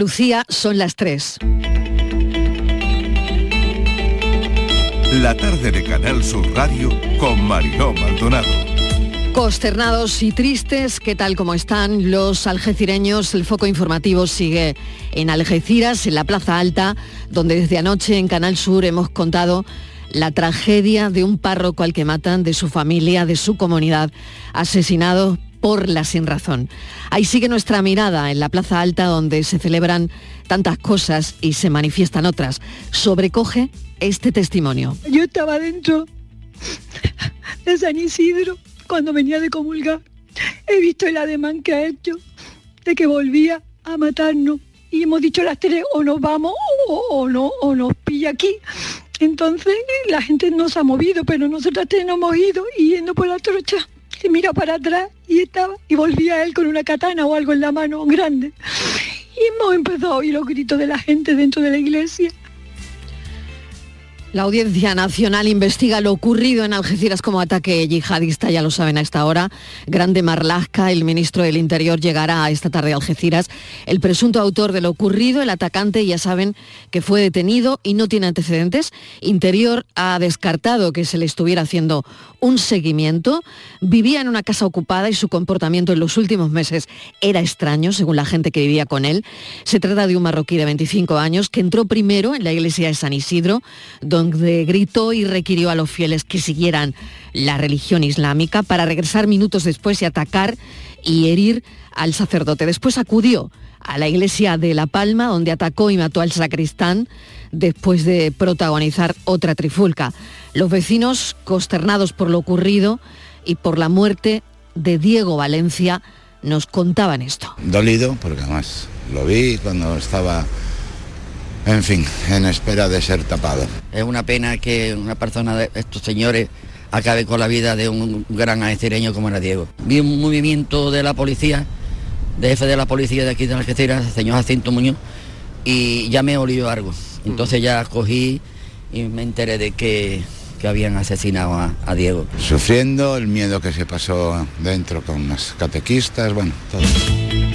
Lucía, son las 3. La tarde de Canal Sur Radio con Mariló Maldonado. Consternados y tristes, ¿qué tal como están los algecireños? El foco informativo sigue en Algeciras, en la Plaza Alta, donde desde anoche en Canal Sur hemos contado la tragedia de un párroco al que matan, de su familia, de su comunidad, asesinado por la sin razón. Ahí sigue nuestra mirada en la Plaza Alta donde se celebran tantas cosas y se manifiestan otras. Sobrecoge este testimonio. Yo estaba dentro de San Isidro cuando venía de comulgar. He visto el ademán que ha hecho de que volvía a matarnos y hemos dicho las tres o nos vamos o, no o nos pilla aquí. Entonces la gente no se ha movido, pero nosotras tres nos hemos ido yendo por la trocha y mira para atrás y estaba y volvía él con una katana o algo en la mano grande. Y hemos empezado a oír los gritos de la gente dentro de la iglesia. La Audiencia Nacional investiga lo ocurrido en Algeciras como ataque yihadista, ya lo saben a esta hora. Grande Marlasca, el ministro del Interior, llegará esta tarde a Algeciras. El presunto autor de lo ocurrido, el atacante, ya saben que fue detenido y no tiene antecedentes. Interior ha descartado que se le estuviera haciendo un seguimiento. Vivía en una casa ocupada y su comportamiento en los últimos meses era extraño, según la gente que vivía con él. Se trata de un marroquí de 25 años que entró primero en la iglesia de San Isidro, donde gritó y requirió a los fieles que siguieran la religión islámica para regresar minutos después y atacar y herir al sacerdote. Después acudió a la iglesia de La Palma, donde atacó y mató al sacristán después de protagonizar otra trifulca. Los vecinos, consternados por lo ocurrido y por la muerte de Diego Valencia, nos contaban esto. Dolido, porque además lo vi cuando estaba en fin, en espera de ser tapado. Es una pena que una persona de estos señores acabe con la vida de un gran algecireño como era Diego. Vi un movimiento de la policía, de jefe de la policía de aquí de Algeciras, el señor Jacinto Muñoz, y ya me olió algo. Entonces ya cogí y me enteré de que, que habían asesinado a, a Diego. Sufriendo el miedo que se pasó dentro con las catequistas, bueno, todo.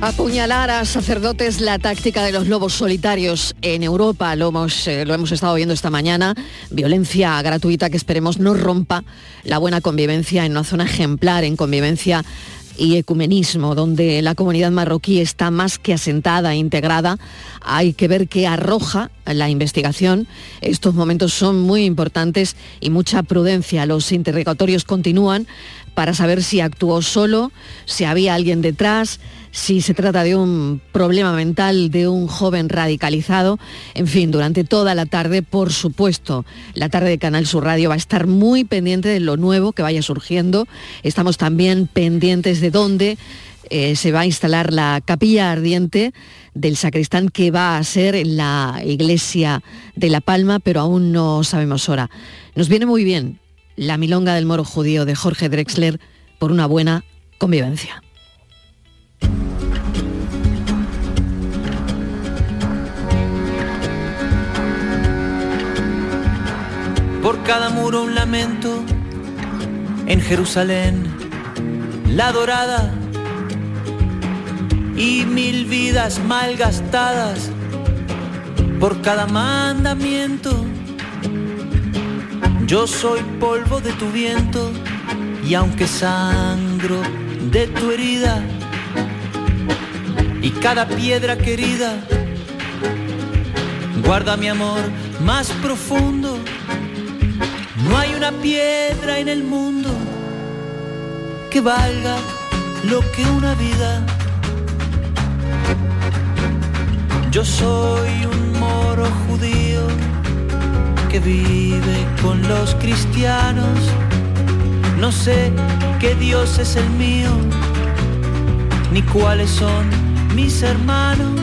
Apuñalar a sacerdotes la táctica de los lobos solitarios en Europa, lo hemos, eh, lo hemos estado viendo esta mañana, violencia gratuita que esperemos no rompa la buena convivencia en una zona ejemplar en convivencia y ecumenismo, donde la comunidad marroquí está más que asentada e integrada. Hay que ver qué arroja la investigación. Estos momentos son muy importantes y mucha prudencia. Los interrogatorios continúan para saber si actuó solo, si había alguien detrás, si se trata de un problema mental de un joven radicalizado. En fin, durante toda la tarde, por supuesto, la tarde de Canal Sur Radio va a estar muy pendiente de lo nuevo que vaya surgiendo. Estamos también pendientes de dónde eh, se va a instalar la capilla ardiente del sacristán que va a ser en la iglesia de La Palma, pero aún no sabemos hora. Nos viene muy bien la milonga del moro judío de Jorge Drexler por una buena convivencia. Por cada muro un lamento, en Jerusalén, la dorada y mil vidas malgastadas por cada mandamiento. Yo soy polvo de tu viento y aunque sangro de tu herida y cada piedra querida guarda mi amor más profundo. No hay una piedra en el mundo que valga lo que una vida. Yo soy un moro judío que vive con los cristianos. No sé qué Dios es el mío, ni cuáles son mis hermanos.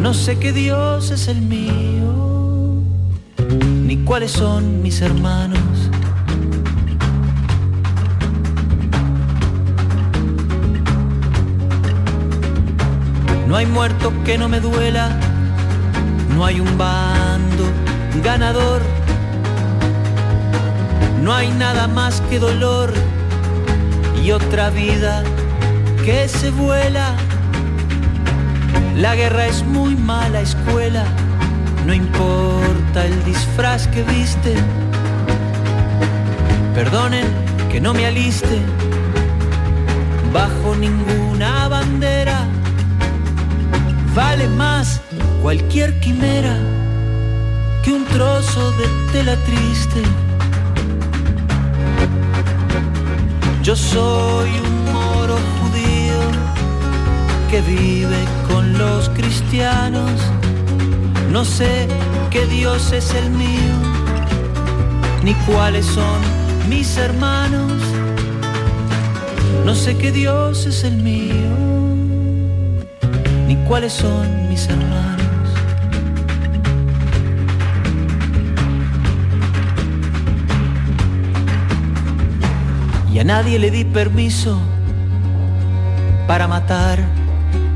No sé qué Dios es el mío, ni cuáles son mis hermanos. No hay muerto que no me duela, no hay un bando ganador, no hay nada más que dolor y otra vida que se vuela. La guerra es muy mala escuela, no importa el disfraz que viste. Perdonen que no me aliste bajo ninguna bandera. Vale más cualquier quimera que un trozo de tela triste. Yo soy un que vive con los cristianos. No sé qué Dios es el mío, ni cuáles son mis hermanos. No sé qué Dios es el mío, ni cuáles son mis hermanos. Y a nadie le di permiso para matar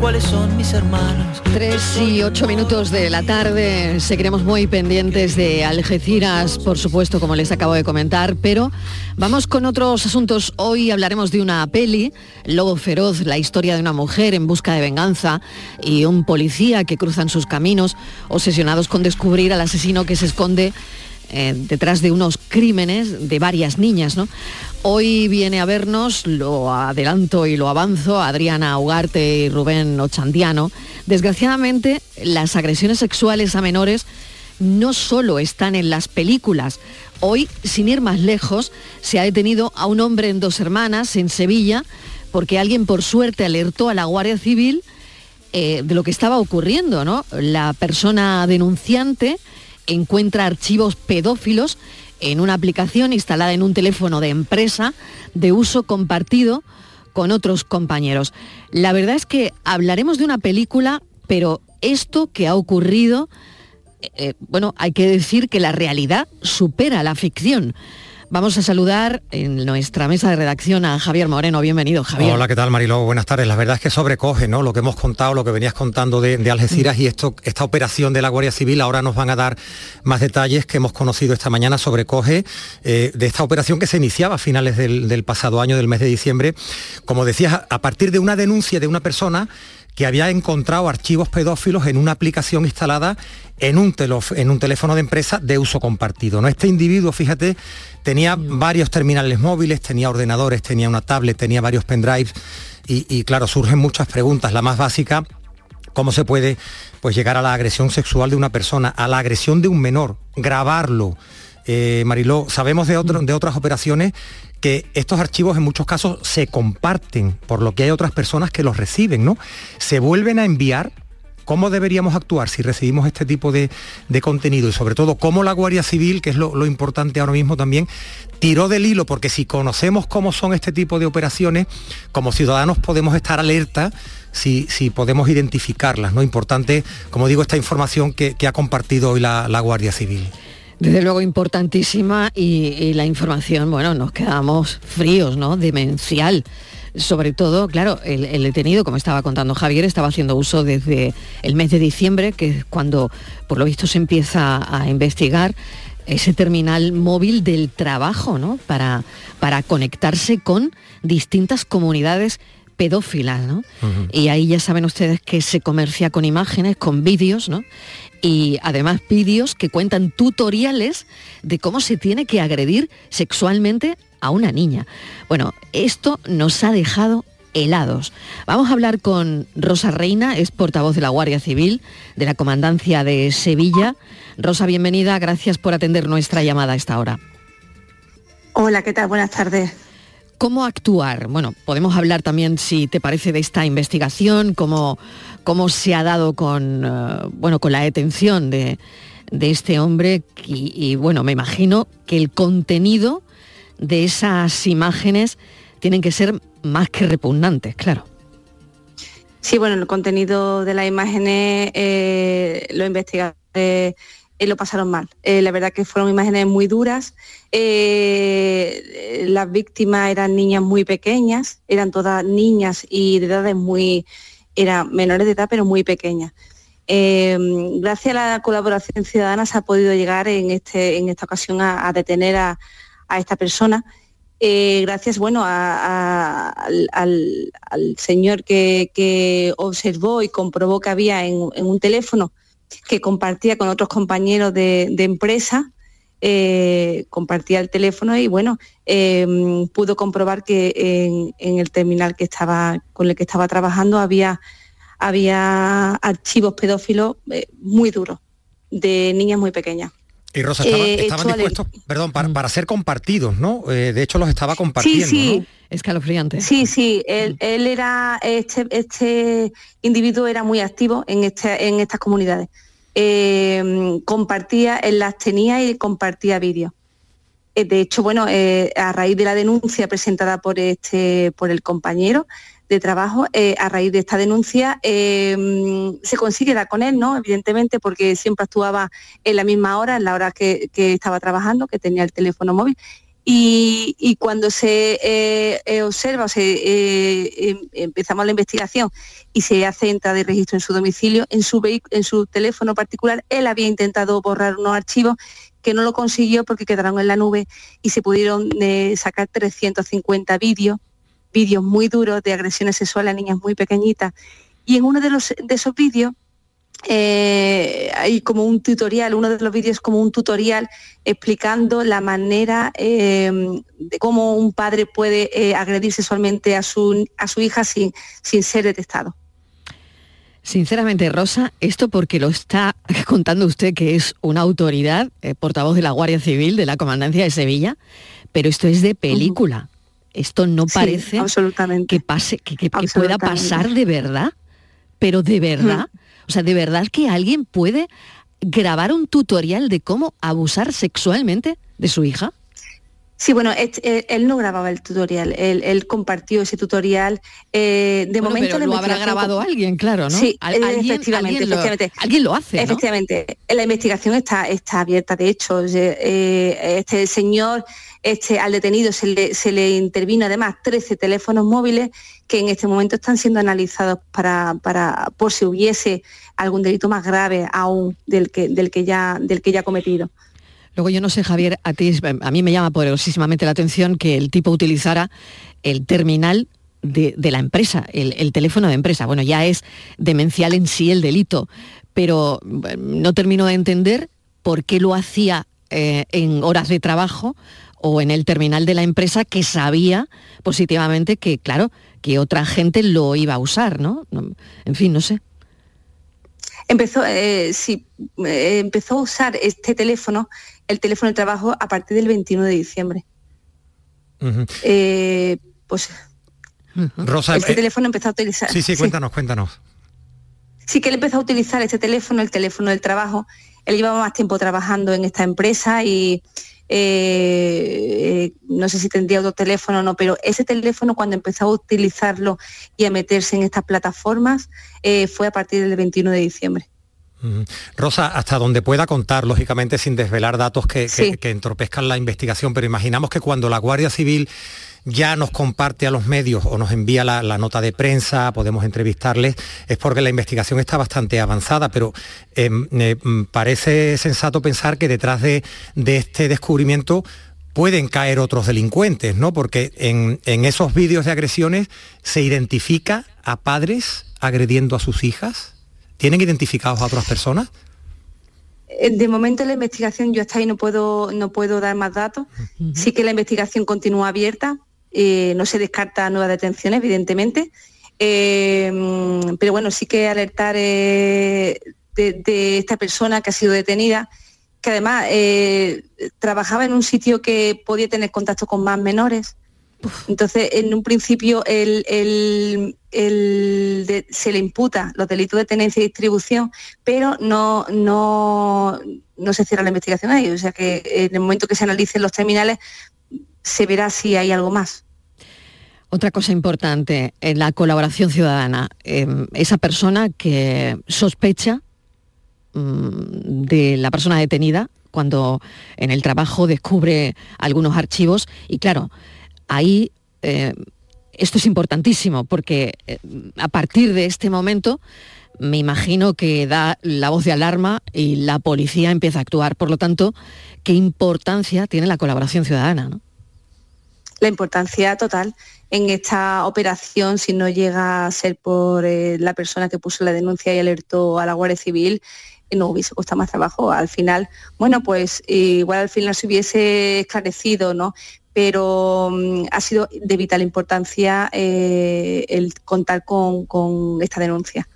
cuáles son mis hermanos. Tres y ocho minutos de la tarde, seguiremos muy pendientes de Algeciras, por supuesto, como les acabo de comentar, pero vamos con otros asuntos. Hoy hablaremos de una peli, Lobo Feroz, la historia de una mujer en busca de venganza y un policía que cruzan sus caminos, obsesionados con descubrir al asesino que se esconde eh, detrás de unos crímenes de varias niñas. ¿no? Hoy viene a vernos, lo adelanto y lo avanzo, Adriana Ugarte y Rubén Ochandiano. Desgraciadamente, las agresiones sexuales a menores no solo están en las películas. Hoy, sin ir más lejos, se ha detenido a un hombre en dos hermanas en Sevilla porque alguien por suerte alertó a la Guardia Civil eh, de lo que estaba ocurriendo. ¿no? La persona denunciante encuentra archivos pedófilos en una aplicación instalada en un teléfono de empresa de uso compartido con otros compañeros. La verdad es que hablaremos de una película, pero esto que ha ocurrido, eh, eh, bueno, hay que decir que la realidad supera la ficción. Vamos a saludar en nuestra mesa de redacción a Javier Moreno. Bienvenido, Javier. Hola, ¿qué tal, Mariló? Buenas tardes. La verdad es que sobrecoge, ¿no? Lo que hemos contado, lo que venías contando de, Algeciras y esta operación de la Guardia Civil. Ahora nos van a dar más detalles que hemos conocido esta mañana. Sobrecoge eh, de esta operación que se iniciaba a finales del, del pasado año, del mes de diciembre. Como decías, a partir de una denuncia de una persona que había encontrado archivos pedófilos en una aplicación instalada en un, en un teléfono de empresa de uso compartido. ¿no? Este individuo, fíjate, tenía varios terminales móviles, tenía ordenadores, tenía una tablet, tenía varios pendrives y, claro, surgen muchas preguntas. La más básica, ¿cómo se puede pues, llegar a la agresión sexual de una persona, a la agresión de un menor, grabarlo? Eh, Mariló, sabemos de, de otras operaciones que estos archivos en muchos casos se comparten, por lo que hay otras personas que los reciben, ¿no? Se vuelven a enviar ¿Cómo deberíamos actuar si recibimos este tipo de, contenido? Y sobre todo, ¿cómo la Guardia Civil, que es lo, importante ahora mismo también, tiró del hilo? Porque si conocemos cómo son este tipo de operaciones, como ciudadanos podemos estar alerta si, podemos identificarlas. ¿no? Importante, como digo, esta información que, ha compartido hoy la, Guardia Civil. Desde luego importantísima y, y, la información, bueno, nos quedamos fríos, ¿no? Demencial sobre todo, claro, el, detenido, como estaba contando Javier, estaba haciendo uso desde el mes de diciembre, que es cuando por lo visto se empieza a investigar ese terminal móvil del trabajo, ¿no? Para, para conectarse con distintas comunidades pedófilas, ¿no? Y ahí ya saben ustedes que se comercia con imágenes, con vídeos, ¿no? Y además vídeos que cuentan tutoriales de cómo se tiene que agredir sexualmente a una niña. Bueno, esto nos ha dejado helados. Vamos a hablar con Rosa Reina, es portavoz de la Guardia Civil de la Comandancia de Sevilla. Rosa, bienvenida, gracias por atender nuestra llamada a esta hora. Hola, ¿qué tal? Buenas tardes. ¿Cómo actuar? Bueno, podemos hablar también, si te parece, de esta investigación, cómo, cómo se ha dado con, eh, bueno, con la detención de, de este hombre y, y, bueno, me imagino que el contenido de esas imágenes tienen que ser más que repugnantes, claro. Sí, bueno, el contenido de las imágenes, eh, los investigadores eh, lo pasaron mal. Eh, la verdad que fueron imágenes muy duras. Eh, las víctimas eran niñas muy pequeñas, eran todas niñas y de edades muy, eran menores de edad, pero muy pequeñas. Gracias a la colaboración ciudadana se ha podido llegar en, este, en esta ocasión a detener a, a, esta persona. Eh, gracias bueno, a, al, señor que, observó y comprobó que había en, un teléfono que compartía con otros compañeros de, empresa, eh, compartía el teléfono y bueno, eh, pudo comprobar que en, en, el terminal que estaba, con el que estaba trabajando había había archivos pedófilos eh, muy duros de niñas muy pequeñas. Y Rosa, estaban, eh, estaban dispuestos, perdón, para, para, ser compartidos, ¿no? Eh, de hecho, los estaba compartiendo, sí, sí. ¿no? Escalofriante. Sí, sí, él, él era, este, este, individuo era muy activo en, este, en estas comunidades. Eh, compartía, él las tenía y compartía vídeos. De hecho, bueno, a raíz de la denuncia presentada por, este, por el compañero, de trabajo, eh, a raíz de esta denuncia eh, se consigue dar con él, ¿no? Evidentemente, porque siempre actuaba en la misma hora, en la hora que, que estaba trabajando, que tenía el teléfono móvil. Y, y cuando se eh, observa, o se, em, empezamos la investigación y se hace entrada de registro en su domicilio, en su, en su teléfono particular, él había intentado borrar unos archivos que no lo consiguió porque quedaron en la nube y se pudieron sacar 350 vídeos vídeos muy duros de agresiones sexuales a niñas muy pequeñitas. Y en uno de, los, de esos vídeos eh, hay como un tutorial, uno de los vídeos como un tutorial explicando la manera eh, de cómo un padre puede eh, agredir sexualmente a su, a su hija sin, sin ser detectado. Sinceramente, Rosa, esto porque lo está contando usted que es una autoridad, portavoz de la Guardia Civil de la Comandancia de Sevilla, pero esto es de película. Uh -huh esto no parece sí, absolutamente. que pase, que, que, que, pueda pasar de verdad, pero de verdad, mm. o sea, de verdad que alguien puede grabar un tutorial de cómo abusar sexualmente de su hija. Sí, bueno, él, él, no grababa el tutorial, él, él compartió ese tutorial. Eh, de bueno, momento pero lo habrá grabado alguien, claro, ¿no? Sí, ¿Alguien, efectivamente, alguien, efectivamente. Lo, alguien lo hace. ¿no? Efectivamente, la investigación está, está abierta, de hecho, eh, este señor este, al detenido se le, se le, intervino además 13 teléfonos móviles que en este momento están siendo analizados para, para por si hubiese algún delito más grave aún del que, del que, ya, del que ya ha cometido. Luego yo no sé, Javier, a ti a mí me llama poderosísimamente la atención que el tipo utilizara el terminal de, la empresa, el, el, teléfono de empresa. Bueno, ya es demencial en sí el delito, pero no termino de entender por qué lo hacía eh, en horas de trabajo o en el terminal de la empresa que sabía positivamente que, claro, que otra gente lo iba a usar, ¿no? En fin, no sé. Empezó, eh, sí, eh, empezó a usar este teléfono, el teléfono de trabajo, a partir del 21 de diciembre. Uh -huh. eh, pues. Rosa, este teléfono empezó a utilizar. Sí, sí, cuéntanos, sí. cuéntanos. Sí, que él empezó a utilizar este teléfono, el teléfono del trabajo. Él llevaba más tiempo trabajando en esta empresa y eh, no sé si tendría otro teléfono o no, pero ese teléfono cuando empezó a utilizarlo y a meterse en estas plataformas eh, fue a partir del 21 de diciembre. Rosa, hasta donde pueda contar, lógicamente sin desvelar datos que, sí. que, que entorpezcan la investigación, pero imaginamos que cuando la Guardia Civil ya nos comparte a los medios o nos envía la, la, nota de prensa, podemos entrevistarles, es porque la investigación está bastante avanzada, pero eh, me parece sensato pensar que detrás de, de, este descubrimiento pueden caer otros delincuentes, ¿no? Porque en, en esos vídeos de agresiones se identifica a padres agrediendo a sus hijas. ¿Tienen identificados a otras personas? De momento la investigación yo hasta ahí no puedo no puedo dar más datos. Uh -huh. Sí que la investigación continúa abierta Eh, no se descarta nuevas detenciones, evidentemente. Eh, pero bueno, sí que alertar de, esta persona que ha sido detenida, que además trabajaba en un sitio que podía tener contacto con más menores. Entonces, en un principio se le imputa los delitos de tenencia y distribución, pero no, se cierra la investigación ahí. O sea que en el momento que se analicen los terminales se verá si hay algo más. Otra cosa importante, en la colaboración ciudadana, em, esa persona que sospecha mm, de la persona detenida cuando en el trabajo descubre algunos archivos y claro, ahí eh, esto es importantísimo porque eh, a partir de este momento me imagino que da la voz de alarma y la policía empieza a actuar. Por lo tanto, ¿qué importancia tiene la colaboración ciudadana? La importancia total en esta operación, si no llega a ser por eh, la persona que puso la denuncia y alertó a la Guardia Civil, no hubiese costado más trabajo. Al final, bueno, pues igual al final se hubiese esclarecido, ¿no? Pero mm, ha sido de vital importancia eh, el contar con, esta denuncia.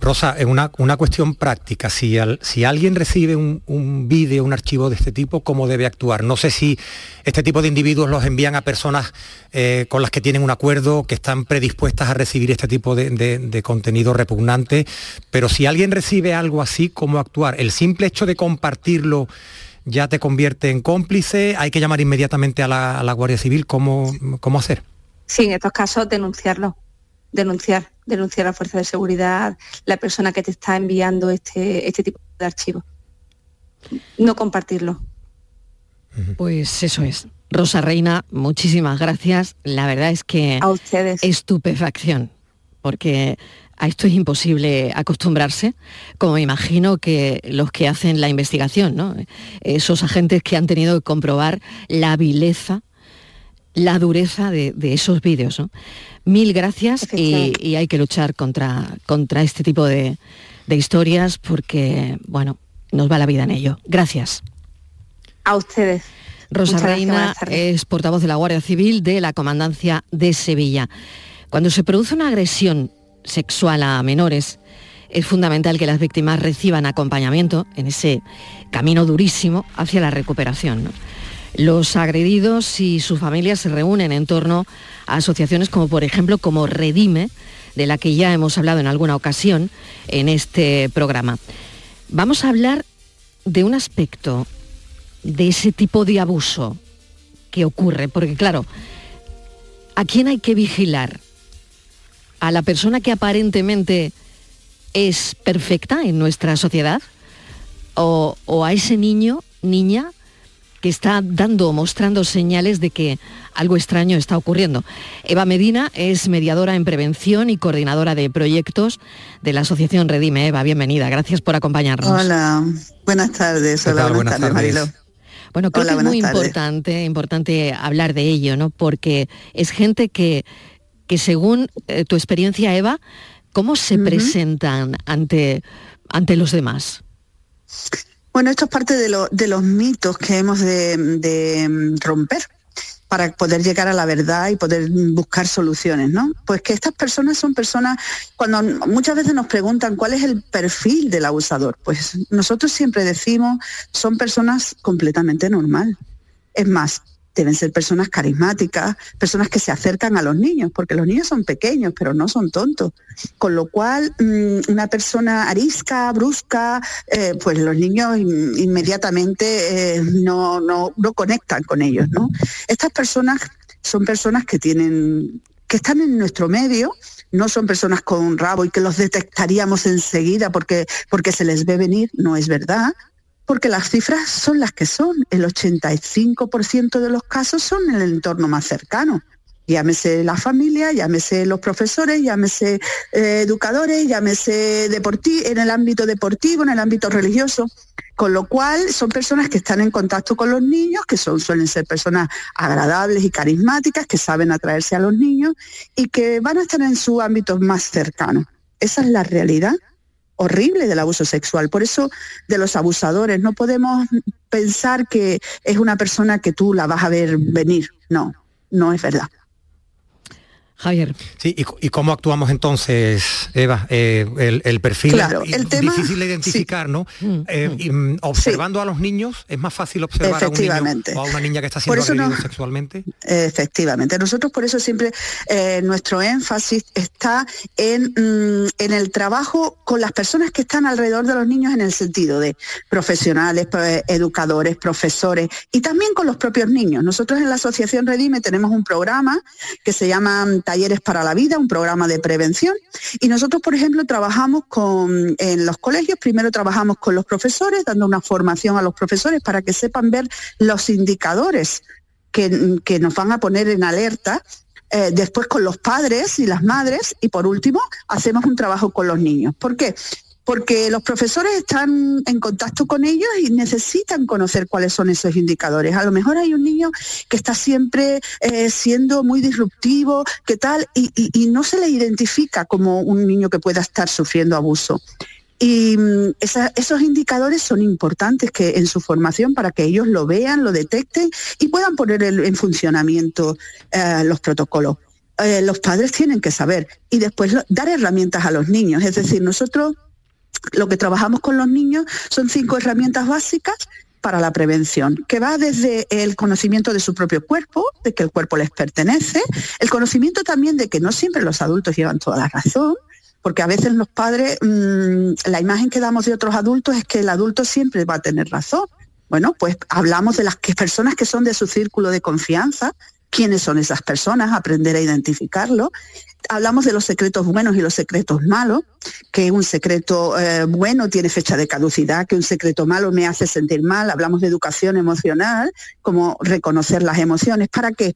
Rosa, una, una cuestión práctica, si, si alguien recibe un, vídeo, un archivo de este tipo, ¿cómo debe actuar? No sé si este tipo de individuos los envían a personas eh, con las que tienen un acuerdo, que están predispuestas a recibir este tipo de, de, contenido repugnante, pero si alguien recibe algo así, ¿cómo actuar? El simple hecho de compartirlo ya te convierte en cómplice, hay que llamar inmediatamente a la, Guardia Civil, ¿Cómo, ¿cómo hacer? Sí, en estos casos denunciarlo, denunciar, denunciar a la fuerza de seguridad, la persona que te está enviando este, este tipo de archivo. No compartirlo. Pues eso es. Rosa Reina, muchísimas gracias. La verdad es que a ustedes. estupefacción, porque a esto es imposible acostumbrarse, como me imagino que los que hacen la investigación, ¿no? esos agentes que han tenido que comprobar la vileza, la dureza de, esos vídeos. Mil gracias y, hay que luchar contra, contra este tipo de, historias porque, bueno, nos va la vida en ello. Gracias. A ustedes. Rosa Reina es portavoz de la Guardia Civil de la Comandancia de Sevilla. Cuando se produce una agresión sexual a menores, es fundamental que las víctimas reciban acompañamiento en ese camino durísimo hacia la recuperación. Los agredidos y sus familias se reúnen en torno a asociaciones como por ejemplo como Redime, de la que ya hemos hablado en alguna ocasión en este programa. Vamos a hablar de un aspecto de ese tipo de abuso que ocurre, porque claro, ¿a quién hay que vigilar? A la persona que aparentemente es perfecta en nuestra sociedad o, a ese niño, niña, que está dando o mostrando señales de que algo extraño está ocurriendo. Eva Medina es mediadora en prevención y coordinadora de proyectos de la Asociación Redime. Eva, bienvenida. Gracias por acompañarnos. Hola, buenas tardes. Hola, buenas, tardes, Marilo. Bueno, creo que es muy importante, importante hablar de ello, ¿no? Porque es gente que que según eh, tu experiencia, Eva, ¿cómo se presentan ante, ante los demás? Bueno, esto es parte de, los mitos que hemos de, mm, romper para poder llegar a la verdad y poder buscar soluciones, ¿no? Pues que estas personas son personas, cuando muchas veces nos preguntan cuál es el perfil del abusador, pues nosotros siempre decimos, son personas completamente normal. Es más, deben ser personas carismáticas, personas que se acercan a los niños, porque los niños son pequeños, pero no son tontos. Con lo cual, mm, una persona arisca, brusca, eh, pues los niños inmediatamente eh, no, no, no, conectan con ellos. ¿no? Estas personas son personas que tienen que están en nuestro medio, no son personas con rabo y que los detectaríamos enseguida porque, porque se les ve venir, no es verdad porque las cifras son las que son. El 85% de los casos son en el entorno más cercano. Llámese la familia, llámese los profesores, llámese eh, educadores, llámese en el ámbito deportivo, en el ámbito religioso. Con lo cual son personas que están en contacto con los niños, que son, suelen ser personas agradables y carismáticas, que saben atraerse a los niños y que van a estar en su ámbito más cercano. Esa es la realidad horrible del abuso sexual. Por eso de los abusadores no podemos pensar que es una persona que tú la vas a ver venir. No, no es verdad. Javier. Sí, ¿y, cómo actuamos entonces, Eva? Eh, el, perfil claro, es el tema, difícil de identificar, ¿no? Mm, eh, mm. Mm, observando a los niños, ¿es más fácil observar a un niño o a una niña que está siendo agredido sexualmente? Efectivamente. Nosotros por eso siempre eh, nuestro énfasis está en, en el trabajo con las personas que están alrededor de los niños en el sentido de profesionales, educadores, profesores y también con los propios niños. Nosotros en la Asociación Redime tenemos un programa que se llama Talleres para la Vida, un programa de prevención. Y nosotros, por ejemplo, trabajamos con, en los colegios, primero trabajamos con los profesores, dando una formación a los profesores para que sepan ver los indicadores que, que nos van a poner en alerta eh, después con los padres y las madres y por último hacemos un trabajo con los niños. ¿Por qué? Porque los profesores están en contacto con ellos y necesitan conocer cuáles son esos indicadores. A lo mejor hay un niño que está siempre eh, siendo muy disruptivo, ¿qué tal? Y, no se le identifica como un niño que pueda estar sufriendo abuso. Y mm, esos indicadores son importantes que en su formación para que ellos lo vean, lo detecten y puedan poner en funcionamiento eh, los protocolos. Eh, los padres tienen que saber y después dar herramientas a los niños. Es decir, nosotros lo que trabajamos con los niños son cinco herramientas básicas para la prevención, que va desde el conocimiento de su propio cuerpo, de que el cuerpo les pertenece, el conocimiento también de que no siempre los adultos llevan toda la razón, porque a veces los padres, mm, la imagen que damos de otros adultos es que el adulto siempre va a tener razón. Bueno, pues hablamos de las personas que son de su círculo de confianza, quiénes son esas personas, aprender a identificarlo. Hablamos de los secretos buenos y los secretos malos, que un secreto eh, bueno tiene fecha de caducidad, que un secreto malo me hace sentir mal. Hablamos de educación emocional, como reconocer las emociones. ¿Para qué?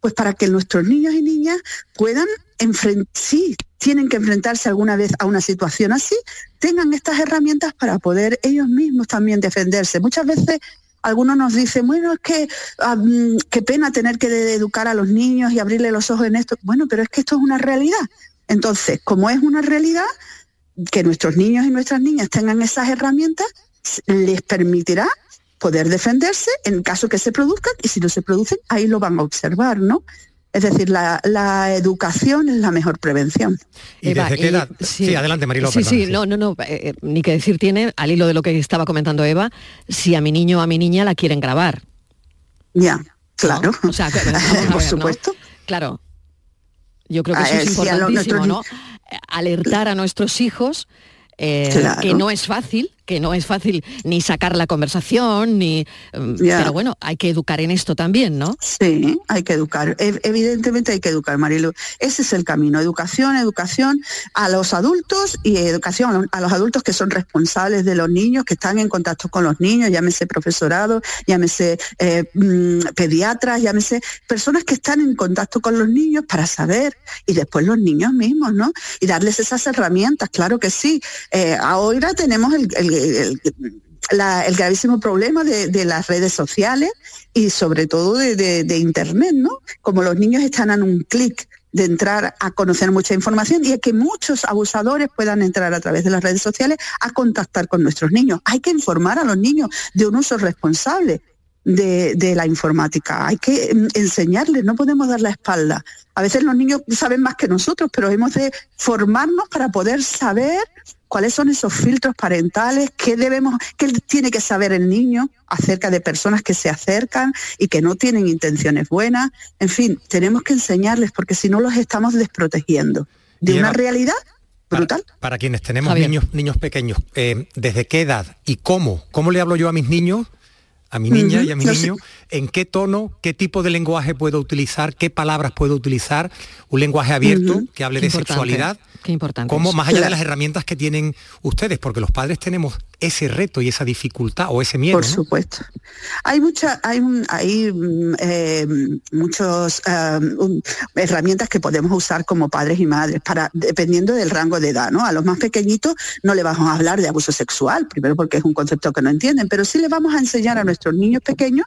Pues para que nuestros niños y niñas puedan enfrentar, sí, tienen que enfrentarse alguna vez a una situación así, tengan estas herramientas para poder ellos mismos también defenderse. Muchas veces algunos nos dicen, bueno, es que ah, mm, qué pena tener que educar a los niños y abrirle los ojos en esto. Bueno, pero es que esto es una realidad. Entonces, como es una realidad, que nuestros niños y nuestras niñas tengan esas herramientas, les permitirá poder defenderse en caso que se produzcan y si no se producen, ahí lo van a observar, ¿no? Es decir, la, educación es la mejor prevención. ¿Y desde qué edad? Sí, adelante, Marilo. Sí, sí, no, no, no, eh, ni que decir tiene, al hilo de lo que estaba comentando Eva, si a mi niño o a mi niña la quieren grabar. Ya, claro. O sea, por supuesto. Claro. Yo creo que eso es importantísimo, ¿no? Alertar a nuestros hijos eh, que no es fácil, que no es fácil ni sacar la conversación, ni... Mm, pero bueno, hay que educar en esto también, ¿no? Sí, hay que educar. Evidentemente hay que educar, Marilu. Ese es el camino. Educación, educación a los adultos y educación a los adultos que son responsables de los niños, que están en contacto con los niños, llámese profesorado, llámese eh, mm, pediatras, llámese personas que están en contacto con los niños para saber, y después los niños mismos, ¿no? Y darles esas herramientas, claro que sí. Eh, ahora tenemos el el, gravísimo problema de, las redes sociales y sobre todo de, Internet, ¿no? Como los niños están en un clic de entrar a conocer mucha información y que muchos abusadores puedan entrar a través de las redes sociales a contactar con nuestros niños. Hay que informar a los niños de un uso responsable de, de, la informática. Hay que mm, enseñarles, no podemos dar la espalda. A veces los niños saben más que nosotros, pero hemos de formarnos para poder saber cuáles son esos filtros parentales, qué debemos, qué tiene que saber el niño acerca de personas que se acercan y que no tienen intenciones buenas. En fin, tenemos que enseñarles porque si no los estamos desprotegiendo de una realidad brutal. Para, quienes tenemos niños, niños pequeños, eh, ¿desde qué edad y cómo? ¿Cómo le hablo yo a mis niños a mi niña y a mi niño, en qué tono, qué tipo de lenguaje puedo utilizar, qué palabras puedo utilizar, un lenguaje abierto que hable de sexualidad, qué importante. Como más allá de las herramientas que tienen ustedes, porque los padres tenemos ese reto y esa dificultad o ese miedo. Por supuesto. Hay mucha, hay, hay mm, eh, muchas eh, herramientas que podemos usar como padres y madres para, dependiendo del rango de edad, ¿no? A los más pequeñitos no le vamos a hablar de abuso sexual, primero porque es un concepto que no entienden, pero sí le vamos a enseñar a nuestros niños pequeños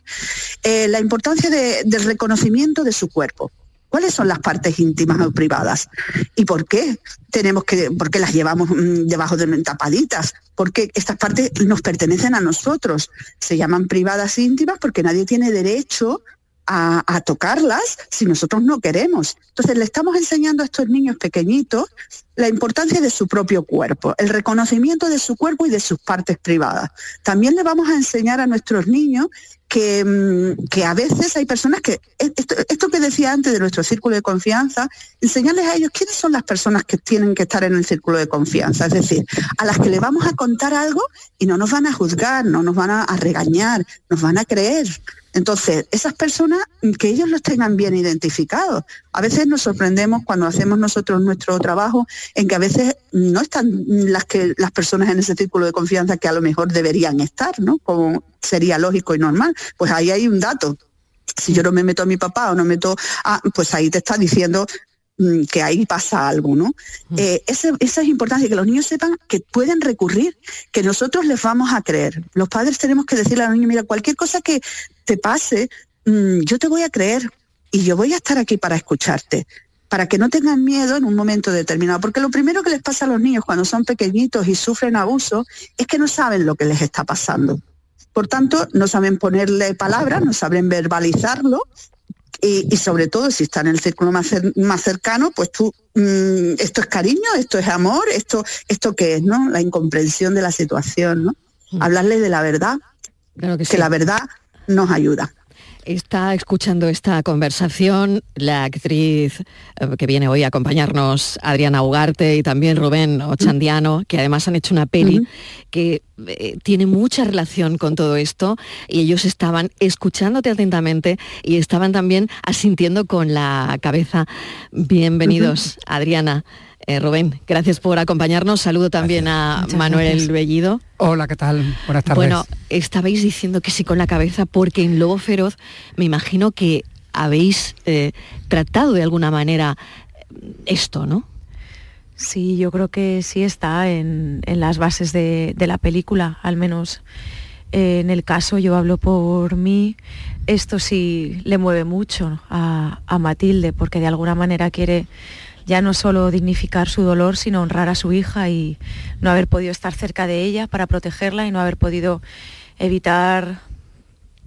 eh, la importancia del reconocimiento de su cuerpo. ¿Cuáles son las partes íntimas o privadas? ¿Y por qué tenemos que, por qué las llevamos mm, debajo de tapaditas? Porque estas partes nos pertenecen a nosotros. Se llaman privadas íntimas porque nadie tiene derecho a, a tocarlas si nosotros no queremos. Entonces le estamos enseñando a estos niños pequeñitos la importancia de su propio cuerpo, el reconocimiento de su cuerpo y de sus partes privadas. También le vamos a enseñar a nuestros niños que, mm, que a veces hay personas que, e, esto, esto que decía antes de nuestro círculo de confianza, enseñarles a ellos quiénes son las personas que tienen que estar en el círculo de confianza, es decir, a las que le vamos a contar algo y no nos van a juzgar, no nos van a, a regañar, nos van a creer. Entonces, esas personas, mm, que ellos los tengan bien identificados. A veces nos sorprendemos cuando hacemos nosotros nuestro trabajo en que a veces no están las, que, las personas en ese círculo de confianza que a lo mejor deberían estar, ¿no? Como sería lógico y normal. Pues ahí hay un dato. Si yo no me meto a mi papá o no meto a, pues ahí te está diciendo mm, que ahí pasa algo, ¿no? Eh, ese- esa es importante, que los niños sepan que pueden recurrir, que nosotros les vamos a creer. Los padres tenemos que decirle a los niños, mira, cualquier cosa que te pase, mm, yo te voy a creer y yo voy a estar aquí para escucharte para que no tengan miedo en un momento determinado. Porque lo primero que les pasa a los niños cuando son pequeñitos y sufren abuso es que no saben lo que les está pasando. Por tanto, no saben ponerle palabras, no saben verbalizarlo y, y sobre todo si está en el círculo más, cer- más cercano, pues tú, mm, esto es cariño, esto es amor, esto, esto qué es, ¿no? La incomprensión de la situación, ¿no? Hablarle de la verdad, Claro que, que sí. la verdad nos ayuda. Está escuchando esta conversación la actriz eh, que viene hoy a acompañarnos, Adriana Ugarte, y también Rubén Ochandiano, que además han hecho una peli que eh, tiene mucha relación con todo esto y ellos estaban escuchándote atentamente y estaban también asintiendo con la cabeza. Bienvenidos, Adriana. Eh, Rubén, gracias por acompañarnos. Saludo también a Muchas Manuel gracias. Bellido. Hola, ¿qué tal? Buenas tardes. Bueno, estabais diciendo que sí con la cabeza porque en Lobo Feroz me imagino que habéis eh, tratado de alguna manera eh, esto, ¿no? Sí, yo creo que sí está en, en las bases de, de la película, al menos eh, en el caso, yo hablo por mí, esto sí le mueve mucho a, a Matilde, porque de alguna manera quiere ya no solo dignificar su dolor, sino honrar a su hija y no haber podido estar cerca de ella para protegerla y no haber podido evitar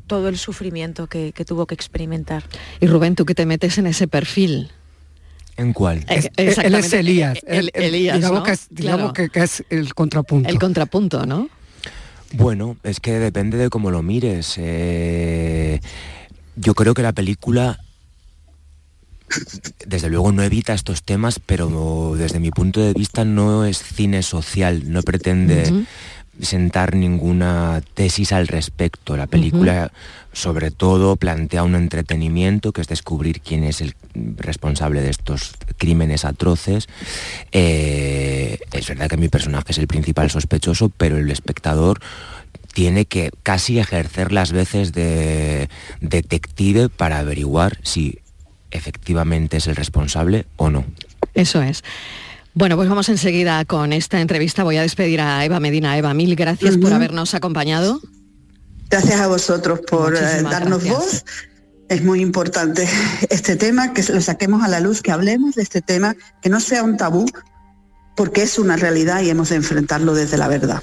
todo el sufrimiento que, que tuvo que experimentar. Y Rubén, tú que te metes en ese perfil. ¿En cuál? Eh, Es- él es Elías. el- él- Elías, digamos ¿no? que es, digamos Claro. que, que es el contrapunto. El contrapunto, ¿no? Bueno, es que depende de cómo lo mires. Eh, yo creo que la película, desde luego no evita estos temas, pero desde mi punto de vista no es cine social, no pretende sentar ninguna tesis al respecto. La película sobre todo plantea un entretenimiento que es descubrir quién es el responsable de estos crímenes atroces. Eh, es verdad que mi personaje es el principal sospechoso, pero el espectador tiene que casi ejercer las veces de detective para averiguar si efectivamente es el responsable o no. Eso es. Bueno, pues vamos enseguida con esta entrevista. Voy a despedir a Eva Medina. Eva, mil gracias por habernos acompañado. Gracias a vosotros por eh, darnos gracias. voz. Es muy importante este tema, que lo saquemos a la luz, que hablemos de este tema, que no sea un tabú, porque es una realidad y hemos de enfrentarlo desde la verdad.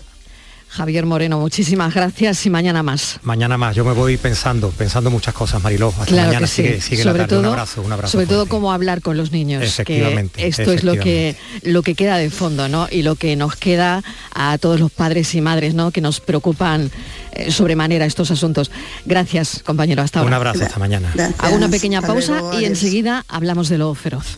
Javier Moreno, muchísimas gracias y mañana más. Mañana más, yo me voy pensando, pensando muchas cosas, Mariló. Hasta Claro mañana que sí. sigue, sigue la sobre tarde. todo, un abrazo, un abrazo. sobre todo cómo hablar con los niños. que Efectivamente, esto es lo que lo que queda de fondo, ¿no? Y lo que nos queda a todos los padres y madres, ¿no? Que nos preocupan eh, sobremanera estos asuntos. Gracias, compañero. Hasta ahora. Un abrazo, hasta mañana. Hago una pequeña Hasta pausa luego, y enseguida hablamos de lo feroz.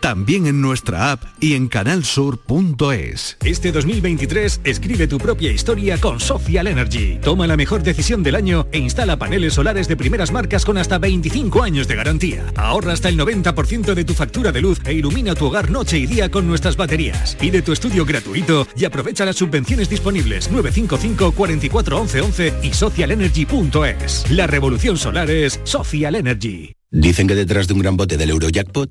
También en nuestra app y en canalsur.es. Este 2023 escribe tu propia historia con Social Energy. Toma la mejor decisión del año e instala paneles solares de primeras marcas con hasta 25 años de garantía. Ahorra hasta el 90% de tu factura de luz e ilumina tu hogar noche y día con nuestras baterías. Pide tu estudio gratuito y aprovecha las subvenciones disponibles 955 44 11 11 y socialenergy.es. La revolución solar es Social Energy. Dicen que detrás de un gran bote del Eurojackpot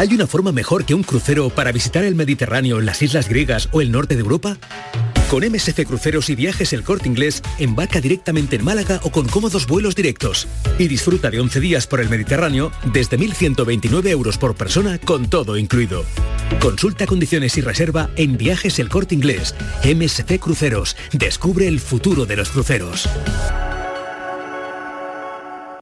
¿Hay una forma mejor que un crucero para visitar el Mediterráneo, las islas griegas o el norte de Europa? Con MSC Cruceros y Viajes El Corte Inglés, embarca directamente en Málaga o con cómodos vuelos directos. Y disfruta de 11 días por el Mediterráneo desde 1.129 euros por persona con todo incluido. Consulta condiciones y reserva en Viajes El Corte Inglés. MSC Cruceros. Descubre el futuro de los cruceros.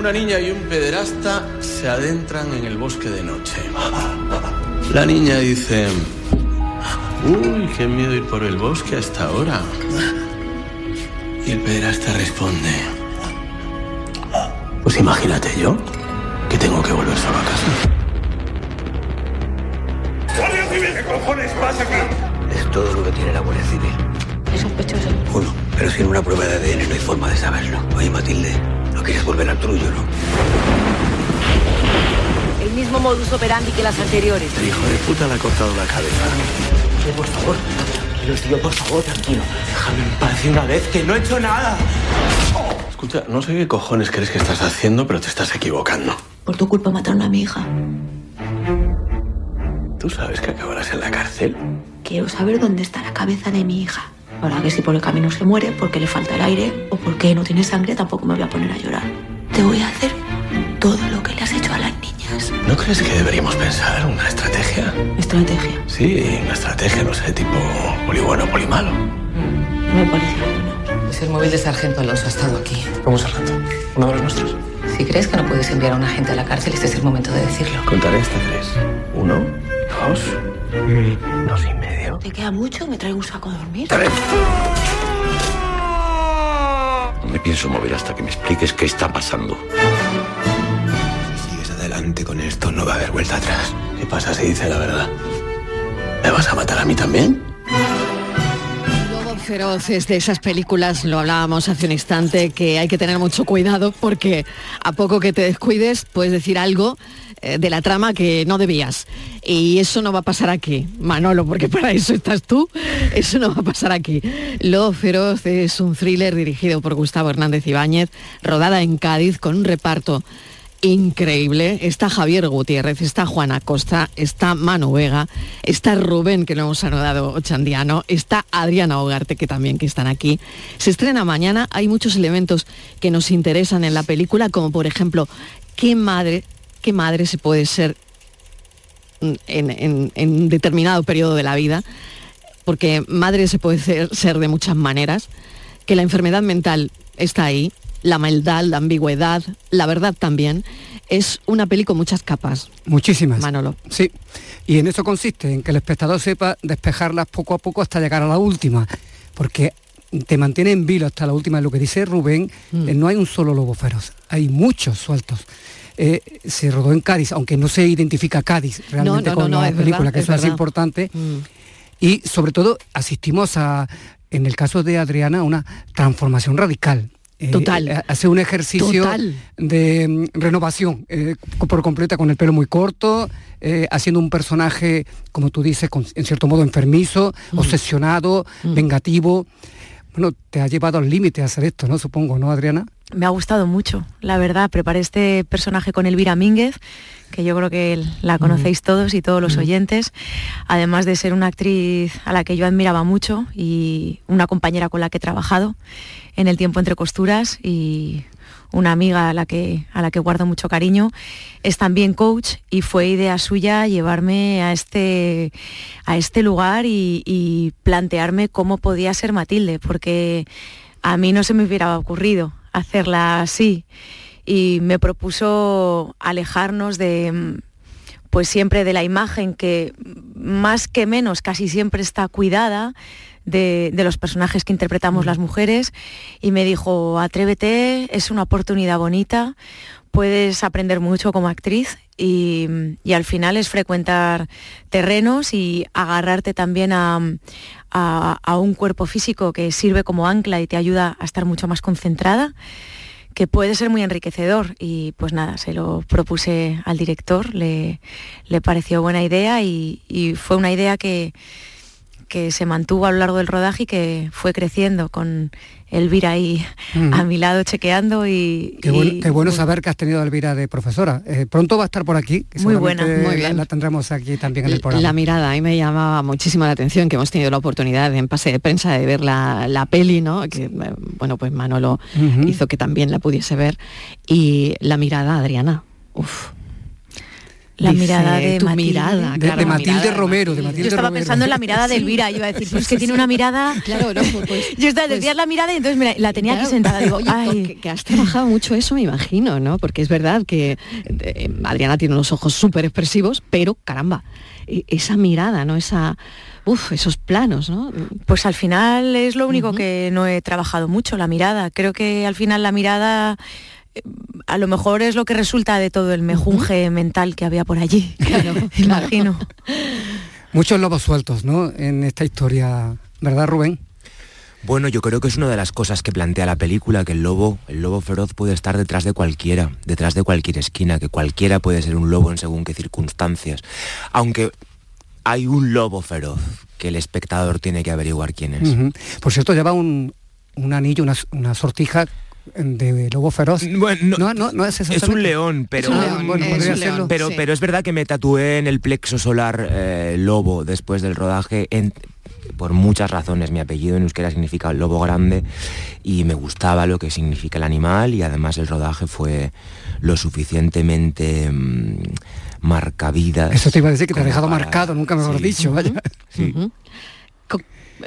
Una niña y un pederasta se adentran en el bosque de noche. La niña dice, uy, qué miedo ir por el bosque a esta hora. Y el pederasta responde, pues imagínate yo que tengo que volver solo a casa. ¡Guardia Civil! ¿Qué cojones pasa aquí? Es todo lo que tiene la Guardia Civil. Es sospechoso. Uno, pero sin una prueba de ADN no hay forma de saberlo. Oye, Matilde, no quieres volver al trullo, ¿no? El mismo modus operandi que las anteriores. El hijo de puta le ha cortado la cabeza. Tío, por favor. Tranquilo, tío, por favor, tranquilo. Déjame en paz una vez, que no he hecho nada. Escucha, no sé qué cojones crees que estás haciendo, pero te estás equivocando. Por tu culpa mataron a mi hija. ¿Tú sabes que acabarás en la cárcel? Quiero saber dónde está la cabeza de mi hija. Ahora que si por el camino se muere porque le falta el aire o porque no tiene sangre, tampoco me voy a poner a llorar. Te voy a hacer todo lo que le has hecho a las niñas. ¿No crees que deberíamos pensar una estrategia? Estrategia. Sí, una estrategia, no sé, tipo poli bueno, poli malo. No me parece bueno. Es el móvil de Sargento Alonso ha estado aquí. ¿Cómo sargento? ¿Uno de los nuestros? Si crees que no puedes enviar a un agente a la cárcel, este es el momento de decirlo. Contaré hasta tres. Uno, dos, dos y medio. ¿Te queda mucho? ¿Me traigo un saco de dormir? No me pienso mover hasta que me expliques qué está pasando. Si sigues adelante con esto, no va a haber vuelta atrás. ¿Qué pasa si dice la verdad? ¿Me vas a matar a mí también? Feroz es de esas películas, lo hablábamos hace un instante, que hay que tener mucho cuidado porque a poco que te descuides puedes decir algo eh, de la trama que no debías. Y eso no va a pasar aquí, Manolo, porque para eso estás tú. Eso no va a pasar aquí. Lobo Feroz es un thriller dirigido por Gustavo Hernández Ibáñez, rodada en Cádiz con un reparto increíble. Está Javier Gutiérrez, está Juana Costa, está Manu Vega, está Rubén, que lo hemos saludado Ochandiano, está Adriana Hogarte, que también que están aquí. Se estrena mañana, hay muchos elementos que nos interesan en la película, como por ejemplo, qué madre, qué madre se puede ser en determinado periodo de la vida, porque madre se puede ser, ser de muchas maneras, que la enfermedad mental está ahí, la maldad, la ambigüedad, la verdad también. Es una peli con muchas capas. Muchísimas. Manolo. Sí. Y en eso consiste, en que el espectador sepa despejarlas poco a poco hasta llegar a la última. Porque te mantiene en vilo hasta la última. Lo que dice Rubén, eh, no hay un solo lobo feroz, hay muchos sueltos. Eh, se rodó en Cádiz, aunque no se identifica Cádiz realmente no, no, con no, la película, verdad, que es eso es importante. Mm. Y sobre todo asistimos a, en el caso de Adriana, a una transformación radical. Eh, Total. eh, hace un ejercicio Total. de mm, renovación eh, por completa con el pelo muy corto, eh, haciendo un personaje, como tú dices, con- en cierto modo enfermizo, obsesionado, vengativo. Bueno, te ha llevado al límite a hacer esto, ¿no? Supongo, ¿no, Adriana? Me ha gustado mucho, la verdad. Preparé este personaje con Elvira Mínguez, que yo creo que la conocéis todos y todos los oyentes, además de ser una actriz a la que yo admiraba mucho y una compañera con la que he trabajado en el tiempo entre costuras y una amiga a la que, a la que guardo mucho cariño. Es también coach y fue idea suya llevarme a este, a este lugar y, y plantearme cómo podía ser Matilde, porque a mí no se me hubiera ocurrido hacerla así y me propuso alejarnos de pues siempre de la imagen que más que menos casi siempre está cuidada de, los personajes que interpretamos las mujeres y me dijo, atrévete, es una oportunidad bonita, puedes aprender mucho como actriz y, al final es frecuentar terrenos y agarrarte también a, un cuerpo físico que sirve como ancla y te ayuda a estar mucho más concentrada que puede ser muy enriquecedor y pues nada, se lo propuse al director, le, le pareció buena idea y, y fue una idea que, que se mantuvo a lo largo del rodaje y que fue creciendo con Elvira ahí a mi lado chequeando y qué, bueno, saber que has tenido a Elvira de profesora. Eh, pronto va a estar por aquí. muy buena, muy bien. La, tendremos aquí también en el programa. La mirada, ahí me llamaba muchísimo la atención que hemos tenido la oportunidad en pase de prensa de ver la, peli, ¿no? Que eh, bueno, pues Manolo hizo que también la pudiese ver. Y la mirada, Adriana. Uf, la mirada de tu Matilde. mirada, de, Matilde Romero. De Yo estaba pensando en la mirada de Elvira, iba a decir, pues que tiene una mirada... Claro, no, pues, pues Yo estaba, pues la mirada y entonces mira, la tenía aquí sentada. Digo, Ay. Que, has trabajado mucho eso, me imagino, ¿no? Porque es verdad que eh, Adriana tiene unos ojos súper expresivos, pero caramba, e, esa mirada, ¿no? Esa... Uf, esos planos, ¿no? Pues al final es lo único que no he trabajado mucho, la mirada. Creo que al final la mirada a lo mejor es lo que resulta de todo el mejunje mental que había por allí, claro, imagino. Muchos lobos sueltos, ¿no? En esta historia, ¿verdad, Rubén? Bueno, yo creo que es una de las cosas que plantea la película, que el lobo, el lobo feroz puede estar detrás de cualquiera, detrás de cualquier esquina, que cualquiera puede ser un lobo en según qué circunstancias. Aunque hay un lobo feroz que el espectador tiene que averiguar quién es. Por cierto, lleva un, anillo, una, una sortija de lobo feroz. no, no, es, es, un león, pero, pero, pero es verdad que me tatué en el plexo solar eh, lobo después del rodaje por muchas razones. Mi apellido en euskera significa lobo grande y me gustaba lo que significa el animal y además el rodaje fue lo suficientemente mm, marcavidas. Eso te iba a decir que te ha dejado marcado, nunca me lo dicho, vaya. Eh,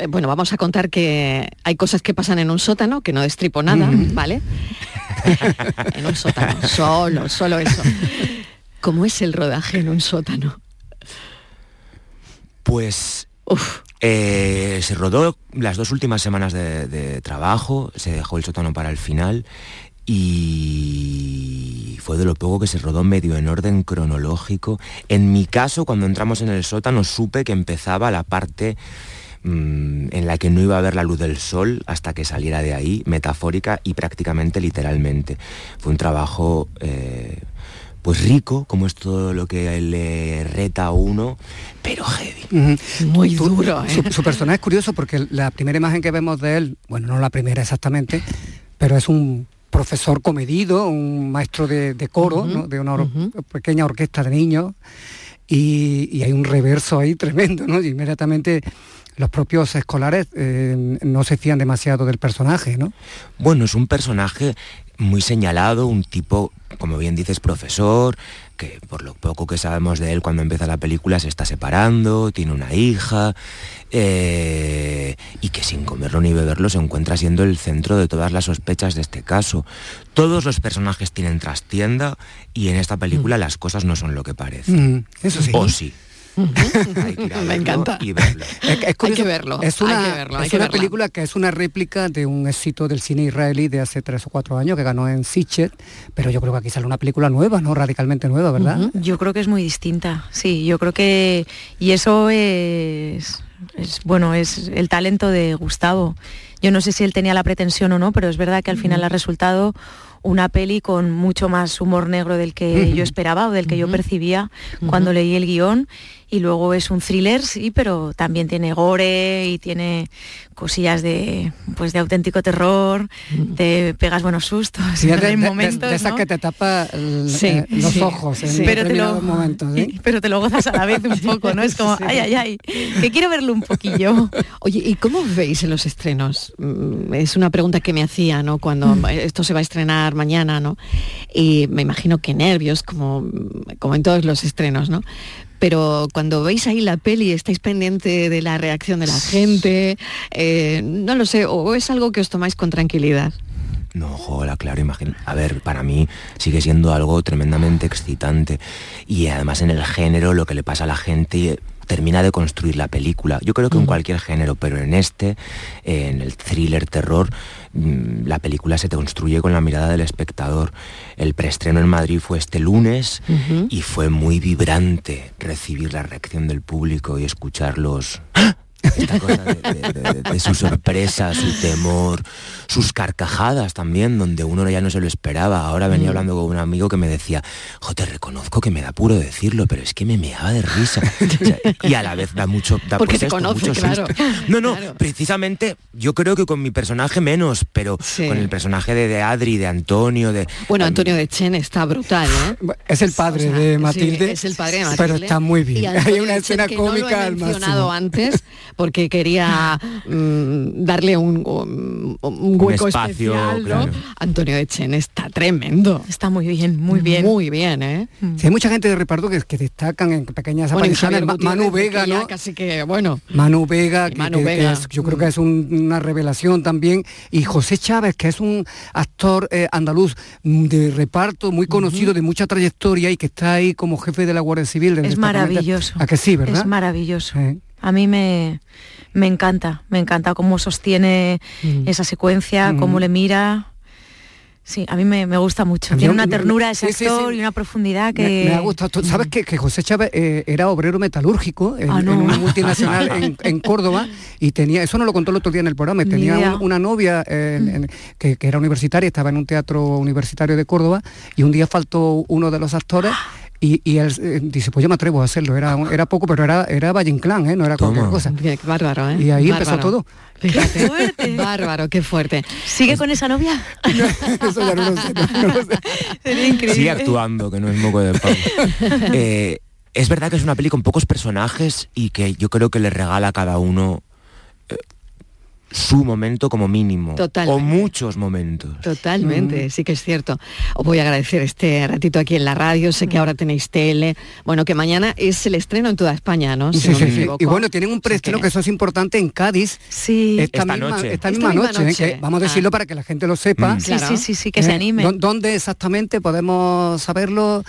bueno, vamos a contar que hay cosas que pasan en un sótano, que no destripo nada, ¿vale? en un sótano, solo, solo eso. ¿Cómo es el rodaje en un sótano? Pues eh, se rodó las dos últimas semanas de, trabajo, se dejó el sótano para el final y fue de lo poco que se rodó medio en orden cronológico. En mi caso, cuando entramos en el sótano, supe que empezaba la parte Mm, en la que no iba a ver la luz del sol hasta que saliera de ahí, metafórica y prácticamente literalmente. Fue un trabajo eh, pues rico, como es todo lo que le reta a uno, pero heavy. Muy duro. ¿eh? Su, personaje es curioso porque la primera imagen que vemos de él, bueno, no la primera exactamente, pero es un profesor comedido, un maestro de, coro, de una pequeña orquesta de niños, y, y, hay un reverso ahí tremendo, ¿no? Y inmediatamente los propios escolares eh, no se fían demasiado del personaje, ¿no? Bueno, es un personaje muy señalado, un tipo, como bien dices, profesor, que por lo poco que sabemos de él cuando empieza la película se está separando, tiene una hija, eh, y que sin comerlo ni beberlo se encuentra siendo el centro de todas las sospechas de este caso. Todos los personajes tienen trastienda y en esta película mm. las cosas no son lo que parecen. Mm, eso sí. O sí. Me encanta. Y verlo. Es, hay que verlo. Es una, película que es una réplica de un éxito del cine israelí de hace tres o cuatro años que ganó en Sitchet, pero yo creo que aquí sale una película nueva, ¿no? Radicalmente nueva, ¿verdad? Yo creo que es muy distinta, sí. Yo creo que... Y eso es... es bueno, es el talento de Gustavo. Yo no sé si él tenía la pretensión o no, pero es verdad que al final ha resultado una peli con mucho más humor negro del que yo esperaba o del que yo percibía cuando leí el guion y luego es un thriller, sí, pero también tiene gore y tiene cosillas de pues de auténtico terror, te pegas buenos sustos sí, de, momentos, de, esa que te tapa eh, los ojos en pero te lo, momentos, ¿eh? pero te lo gozas a la vez un poco, ¿no? Es como, ay, ay, ay, que quiero verlo un poquillo. Oye, ¿y cómo veis en los estrenos? Mm, es una pregunta que me hacía, ¿no? Cuando mm. esto se va a estrenar mañana, ¿no? Y me imagino que nervios, como, como en todos los estrenos, ¿no? Pero cuando veis ahí la peli estáis pendiente de la reacción de la gente, eh, no lo sé, o es algo que os tomáis con tranquilidad. No, joder, claro, imagínate. A ver, para mí sigue siendo algo tremendamente excitante. Y además en el género, lo que le pasa a la gente termina de construir la película. Yo creo que en cualquier género, pero en este, en el thriller terror, mm, la película se te construye con la mirada del espectador. El preestreno en Madrid fue este lunes y fue muy vibrante recibir la reacción del público y escucharlos. Esta cosa de, de- de- de su sorpresa, su temor, sus carcajadas también, donde uno ya no se lo esperaba. Ahora venía Mm. hablando con un amigo que me decía, jo, te reconozco que me da puro decirlo, pero es que me meaba de risa. O sea, y a la vez da mucho... Da Porque pues te esto, conoce, mucho claro. susto. No, no, precisamente yo creo que con mi personaje menos, pero con el personaje de, de Adri, de Antonio, de... Bueno, Antonio de Chen está brutal, ¿eh? Es el padre de Matilde. Sí, es el padre de Matilde. Pero está muy bien. Hay una escena Chen, que cómica no lo he al mencionado máximo. antes porque quería mm, darle un, un- un hueco espacio, especial, ¿no? claro. Antonio de Chen está tremendo. Está muy bien, muy bien. Muy bien, ¿eh? Sí, hay mucha gente de reparto que, que destacan en pequeñas Bueno, apariciones. Manu Vega, ¿no? Casi que, bueno. Manu Vega, que, Manu que- Vega. es- yo creo que es un- una revelación también, y José Chávez, que es un actor eh, andaluz mm, de reparto muy conocido, de mucha trayectoria y que está ahí como jefe de la Guardia Civil. Es maravilloso. A que sí, ¿verdad? Es maravilloso. A mí me, me encanta, me encanta cómo sostiene Mm. esa secuencia, Mm. cómo le mira. Sí, a mí me, me gusta mucho. Tiene una ternura ese sí, actor sí. y una profundidad que... Me, me ha gustado. Tú ¿Sabes que, que José Chávez eh, era obrero metalúrgico en, Ah, no. en una multinacional en, en Córdoba y tenía, eso no lo contó el otro día en el programa, tenía un- una novia eh, en- que, que era universitaria, estaba en un teatro universitario de Córdoba y un día faltó uno de los actores y, y él eh, dice, pues yo me atrevo a hacerlo, era, era poco, pero era, era Valle Inclán, ¿eh? no era cualquier cosa. Qué bárbaro, ¿eh? Y ahí empezó todo. Fíjate. Bárbaro, qué fuerte. ¿Sigue con esa novia? Eso ya no lo sé. Sería increíble. Sigue actuando, que no es moco de pavo. Eh, es verdad que es una peli con pocos personajes y que yo creo que le regala a cada uno su momento como mínimo. Totalmente. O muchos momentos. Totalmente, sí que es cierto. Os voy a agradecer este ratito aquí en la radio. Sé que ahora tenéis tele. Bueno, que mañana es el estreno en toda España, ¿no? Si Sí, no sí, me sí. Y bueno, tienen un preestreno que eso es importante en Cádiz. Sí. Esta, Esta misma, noche. esta Esta misma noche, ¿eh? que vamos a decirlo Ah. para que la gente lo sepa. Mm. Sí, sí, sí, sí, que se animen. ¿dó- ¿Dónde exactamente podemos saberlo?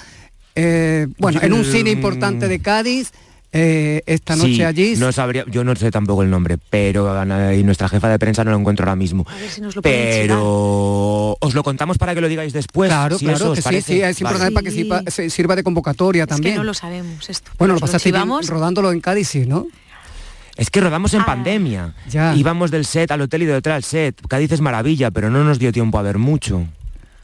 Eh, bueno, en un cine importante de Cádiz, eh, esta noche Sí, allí. No sabría, yo no sé tampoco el nombre, pero Ana, y nuestra jefa de prensa no lo encuentro ahora mismo. A ver si nos lo Pero os lo contamos para que lo digáis después. Claro, si claro, que sí, sí, es importante Vale. para que sirva, de convocatoria Es también. que no lo sabemos esto. bueno, lo pasaste bien rodándolo en Cádiz, sí, ¿no? Es que rodamos en Ah. pandemia. Ya. Íbamos del set al hotel y de detrás al set. Cádiz es maravilla, pero no nos dio tiempo a ver mucho.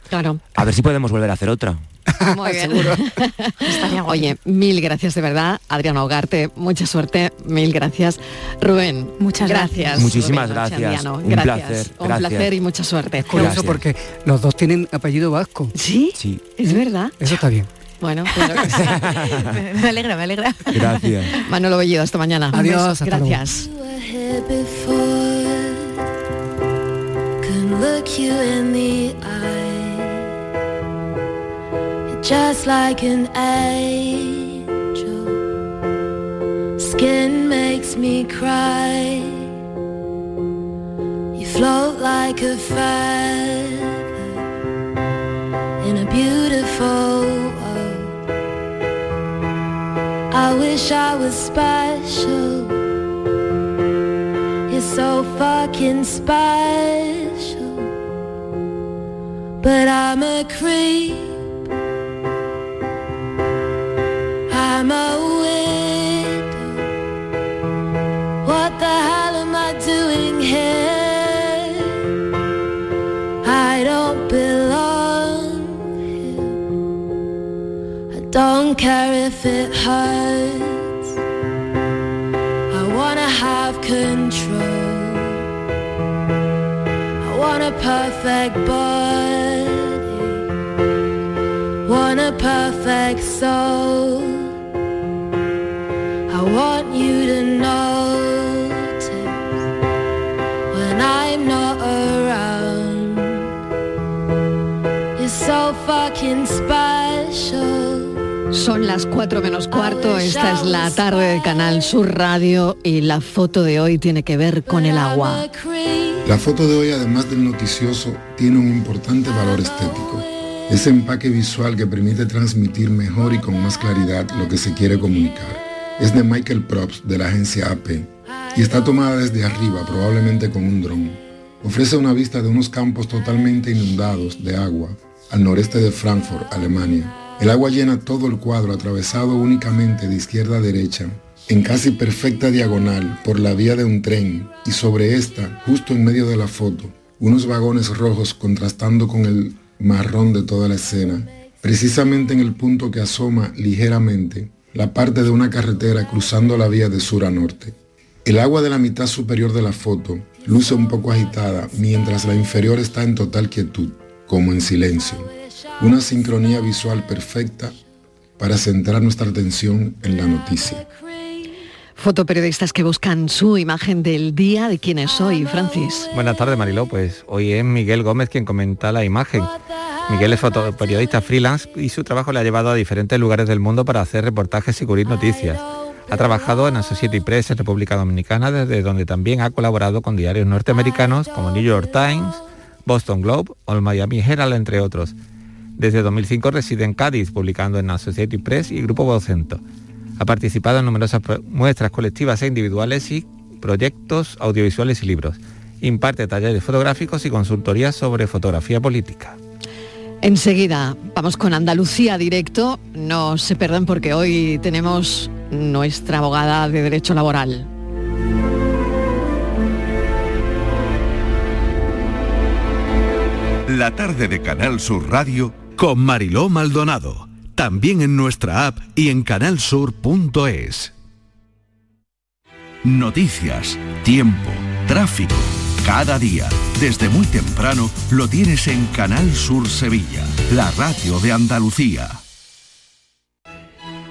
Claro. A ver si podemos volver a hacer otra. Muy bien. Oye, mil gracias de verdad. Adriana Hogarte, mucha suerte. Mil gracias. Rubén, Muchas gracias. Muchísimas Rubén gracias. Un Gracias. placer, Un gracias. placer y mucha suerte. Curioso porque los dos tienen apellido vasco. ¿Sí? Sí. Es verdad. Eso está bien. Bueno, claro que sí. me, alegra, me alegra. Gracias. Manolo Bellido, hasta mañana. Adiós, hasta. Gracias. Just like an angel Skin makes me cry You float like a feather In a beautiful world I wish I was special you're so fucking special. But I'm a creep. I'm a widow. What the hell am I doing here? I don't belong here. I don't care if it hurts. I wanna have control. I want a perfect body. Want a perfect soul. Son las 4 menos cuarto, esta es la tarde de Canal Sur Radio y la foto de hoy tiene que ver con el agua. La foto de hoy, además del noticioso, tiene un importante valor estético. Ese empaque visual que permite transmitir mejor y con más claridad lo que se quiere comunicar. Es de Michael Probst de la agencia AP y está tomada desde arriba, probablemente con un dron. Ofrece una vista de unos campos totalmente inundados de agua al noreste de Frankfurt, Alemania. El agua llena todo el cuadro atravesado únicamente de izquierda a derecha, en casi perfecta diagonal por la vía de un tren y sobre esta, justo en medio de la foto, unos vagones rojos contrastando con el marrón de toda la escena, precisamente en el punto que asoma ligeramente la parte de una carretera cruzando la vía de sur a norte. El agua de la mitad superior de la foto luce un poco agitada mientras la inferior está en total quietud, como en silencio. Una sincronía visual perfecta para centrar nuestra atención en la noticia. Fotoperiodistas que buscan su imagen del día de quién es hoy, Francis. Buenas tardes, Mariló. Pues hoy es Miguel Gómez quien comenta la imagen. Miguel es fotoperiodista freelance y su trabajo le ha llevado a diferentes lugares del mundo para hacer reportajes y cubrir noticias. Ha trabajado en Associated Press en República Dominicana, desde donde también ha colaborado con diarios norteamericanos como New York Times, Boston Globe o el Miami Herald, entre otros. Desde 2005 reside en Cádiz, publicando en Associated Press y Grupo Vocento. Ha participado en numerosas muestras colectivas e individuales y proyectos audiovisuales y libros. Imparte talleres fotográficos y consultorías sobre fotografía política. Enseguida vamos con Andalucía directo. No se perdan porque hoy tenemos nuestra abogada de Derecho Laboral. La tarde de Canal Sur Radio con Mariló Maldonado. También en nuestra app y en canalsur.es. Noticias, tiempo, tráfico. Cada día, desde muy temprano, lo tienes en Canal Sur Sevilla, la radio de Andalucía.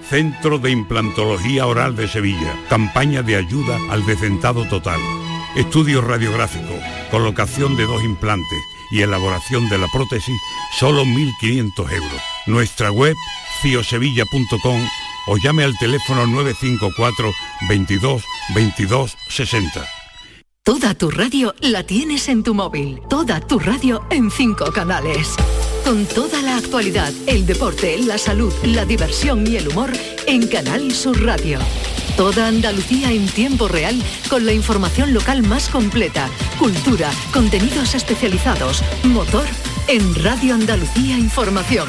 Centro de Implantología Oral de Sevilla. Campaña de ayuda al decentado total. Estudio radiográfico, colocación de dos implantes y elaboración de la prótesis, solo 1.500 euros. Nuestra web, ciosevilla.com o llame al teléfono 954 22 22 60. Toda tu radio la tienes en tu móvil. Toda tu radio en cinco canales. Con toda la actualidad, el deporte, la salud, la diversión y el humor en Canal Sur Radio. Toda Andalucía en tiempo real con la información local más completa, cultura, contenidos especializados, motor en Radio Andalucía Información.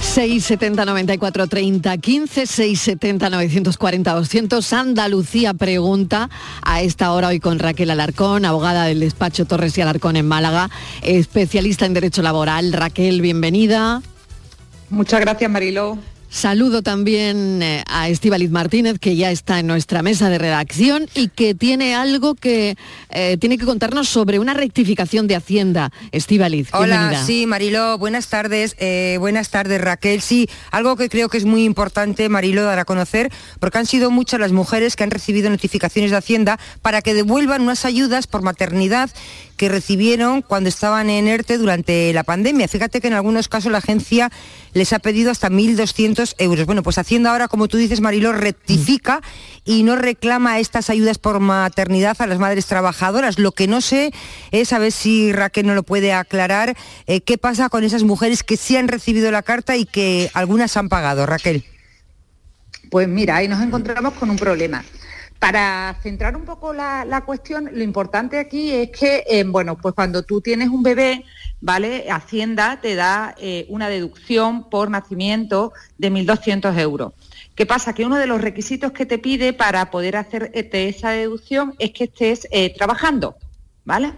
670 94 30 15 670 940 200 Andalucía pregunta a esta hora hoy con Raquel Alarcón, abogada del despacho Torres y Alarcón en Málaga, especialista en derecho laboral. Raquel, bienvenida. Muchas gracias, Mariló. Saludo también eh, a Estíbaliz Martínez, que ya está en nuestra mesa de redacción y que tiene algo que eh, tiene que contarnos sobre una rectificación de Hacienda. Estíbaliz, Hola, bienvenida. sí, Mariló, buenas tardes. eh, buenas tardes, Raquel. Sí, algo que creo que es muy importante, Mariló, dar a conocer, porque han sido muchas las mujeres que han recibido notificaciones de Hacienda para que devuelvan unas ayudas por maternidad que recibieron cuando estaban en ERTE durante la pandemia. Fíjate que en algunos casos la agencia les ha pedido hasta 1.200 euros. Bueno, pues Hacienda ahora, como tú dices, Mariló, rectifica y no reclama estas ayudas por maternidad a las madres trabajadoras. Lo que no sé es, a ver si Raquel no lo puede aclarar, eh, qué pasa con esas mujeres que sí han recibido la carta y que algunas han pagado. Raquel. Pues mira, ahí nos encontramos con un problema. Para centrar un poco la, cuestión, lo importante aquí es que, eh, bueno, pues cuando tú tienes un bebé, ¿vale? Hacienda te da eh, una deducción por nacimiento de 1.200 euros. ¿Qué pasa? Que uno de los requisitos que te pide para poder hacer esa deducción es que estés eh, trabajando, ¿vale?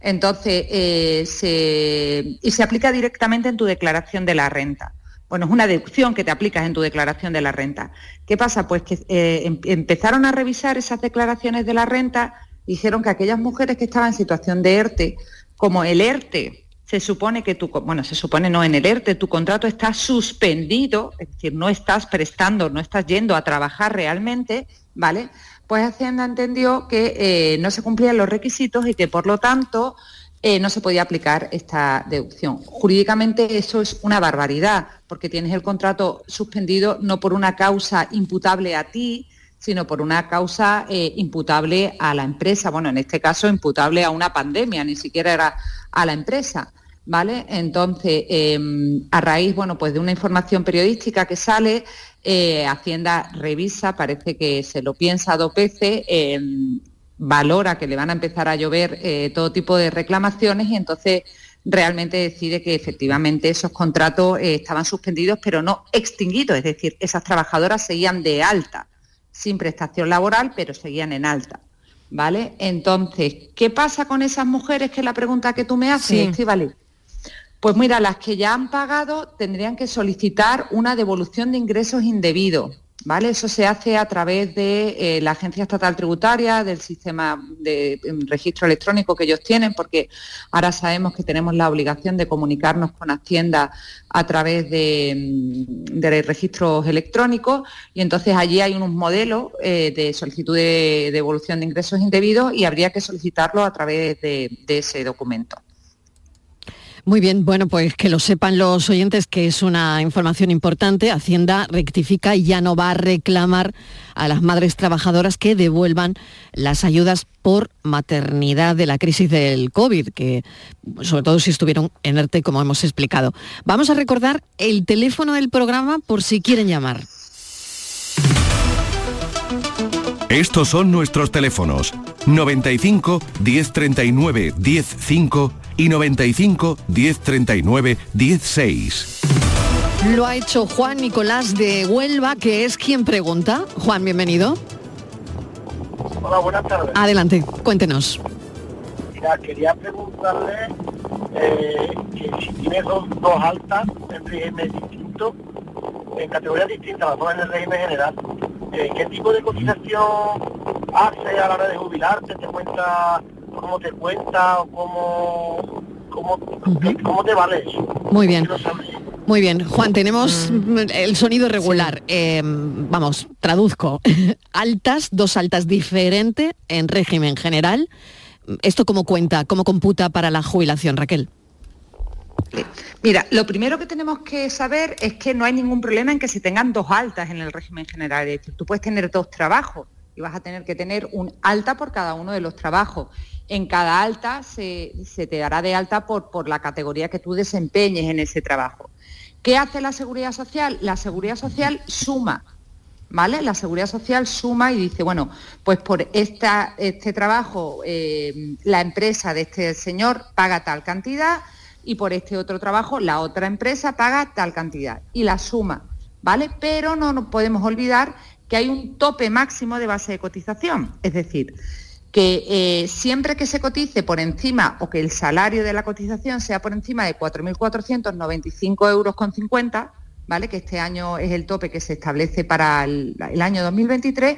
Entonces, se, y se aplica directamente en tu declaración de la renta. Bueno, es una deducción que te aplicas en tu declaración de la renta. ¿Qué pasa? Pues que eh, em, empezaron a revisar esas declaraciones de la renta dijeron que aquellas mujeres que estaban en situación de ERTE, como el ERTE, se supone que tu, bueno, se supone no en el ERTE, tu contrato está suspendido, es decir, no estás prestando, no estás yendo a trabajar realmente, ¿vale? Pues Hacienda entendió que eh, no se cumplían los requisitos y que por lo tanto eh, no se podía aplicar esta deducción. Jurídicamente eso es una barbaridad, porque tienes el contrato suspendido no por una causa imputable a ti, sino por una causa eh, imputable a la empresa. Bueno, en este caso imputable a una pandemia, ni siquiera era a la empresa. ¿Vale? Entonces, em, a raíz, bueno, pues de una información periodística que sale, eh, Hacienda revisa, parece que se lo piensa dos veces, em, valora que le van a empezar a llover eh, todo tipo de reclamaciones y entonces realmente decide que efectivamente esos contratos eh, estaban suspendidos pero no extinguidos, es decir, esas trabajadoras seguían de alta, sin prestación laboral, pero seguían en alta. ¿Vale? Entonces, ¿qué pasa con esas mujeres? Que es la pregunta que tú me haces, sí. Pues mira, las que ya han pagado tendrían que solicitar una devolución de ingresos indebidos. ¿Vale? Eso se hace a través de eh, la Agencia Estatal Tributaria, del sistema de em, registro electrónico que ellos tienen, porque ahora sabemos que tenemos la obligación de comunicarnos con Hacienda a través de, em, registros electrónicos y entonces allí hay unos modelos eh, de solicitud de devolución de ingresos indebidos y habría que solicitarlo a través de ese documento. Muy bien, bueno, pues que lo sepan los oyentes que es una información importante. Hacienda rectifica y ya no va a reclamar a las madres trabajadoras que devuelvan las ayudas por maternidad de la crisis del COVID, que sobre todo si estuvieron en ERTE, como hemos explicado. Vamos a recordar el teléfono del programa por si quieren llamar. Estos son nuestros teléfonos 95 1039 105 y 95 1039 16. Lo ha hecho Juan Nicolás de Huelva, que es quien pregunta. Juan, bienvenido. Hola, buenas tardes. Adelante, cuéntenos. Mira, quería preguntarle eh, que si tiene dos, altas en régimen distinto, en categorías distintas, las dos en el régimen general, eh, ¿qué tipo de cotización hace a la hora de jubilarte? ¿Te cuenta cómo te cuenta o cómo, cómo, te vale eso. Muy bien. Muy bien, Juan, tenemos mm. el sonido regular. Em, vamos, traduzco. altas, dos altas diferentes en régimen general. ¿Esto cómo cuenta, cómo computa para la jubilación, Raquel? Mira, lo primero que tenemos que saber es que no hay ningún problema en que se tengan dos altas en el régimen general. Es decir, tú puedes tener dos trabajos y vas a tener que tener un alta por cada uno de los trabajos en cada alta se, te dará de alta por, la categoría que tú desempeñes en ese trabajo. ¿Qué hace la Seguridad Social? La Seguridad Social suma, ¿vale? La Seguridad Social suma y dice, bueno, pues por este trabajo eh, la empresa de este señor paga tal cantidad y por este otro trabajo la otra empresa paga tal cantidad y la suma, ¿vale? Pero no nos podemos olvidar que hay un tope máximo de base de cotización, es decir, que eh, siempre que se cotice por encima o que el salario de la cotización sea por encima de 4.495 euros con 50, ¿vale? que este año es el tope que se establece para el, año 2023,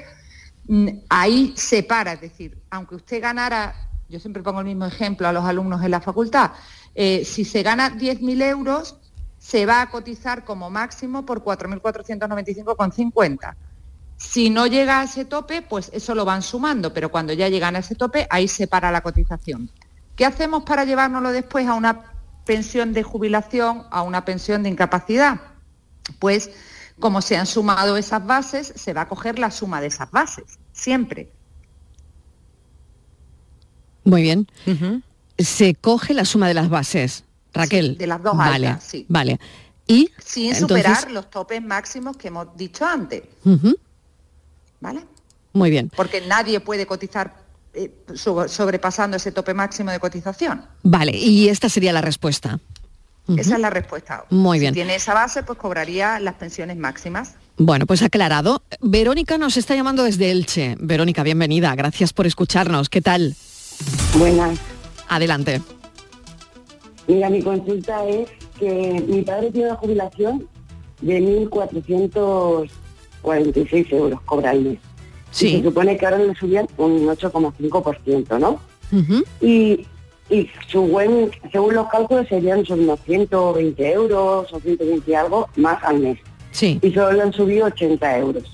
mm, ahí se para, es decir, aunque usted ganara, yo siempre pongo el mismo ejemplo a los alumnos en la facultad, eh, si se gana 10.000 euros, se va a cotizar como máximo por 4.495,50. Si no llega a ese tope, pues eso lo van sumando, pero cuando ya llegan a ese tope, ahí se para la cotización. ¿Qué hacemos para llevárnoslo después a una pensión de jubilación, a una pensión de incapacidad? pues como se han sumado esas bases, se va a coger la suma de esas bases, siempre. Muy bien. Se coge la suma de las bases, Raquel. de las dos vale, altas, sí. Vale. Y Sin entonces- superar los topes máximos que hemos dicho antes, ¿vale? Muy bien. Porque nadie puede cotizar eh, so- sobrepasando ese tope máximo de cotización. Vale, y esta sería la respuesta. Esa es la respuesta. Muy si bien. tiene esa base, pues cobraría las pensiones máximas. Bueno, pues aclarado. Verónica nos está llamando desde Elche. Verónica, bienvenida. Gracias por escucharnos. ¿Qué tal? Buenas. Adelante. Mira, mi consulta es que mi padre tiene una jubilación de 1.446 euros, cobra al mes. Sí. Y se supone que ahora le subían un 8,5%, ¿no? Ujú. Y, y su buen, según los cálculos serían sobre unos 120 euros o 120 y algo más al mes. Sí. Y solo le han subido 80 euros.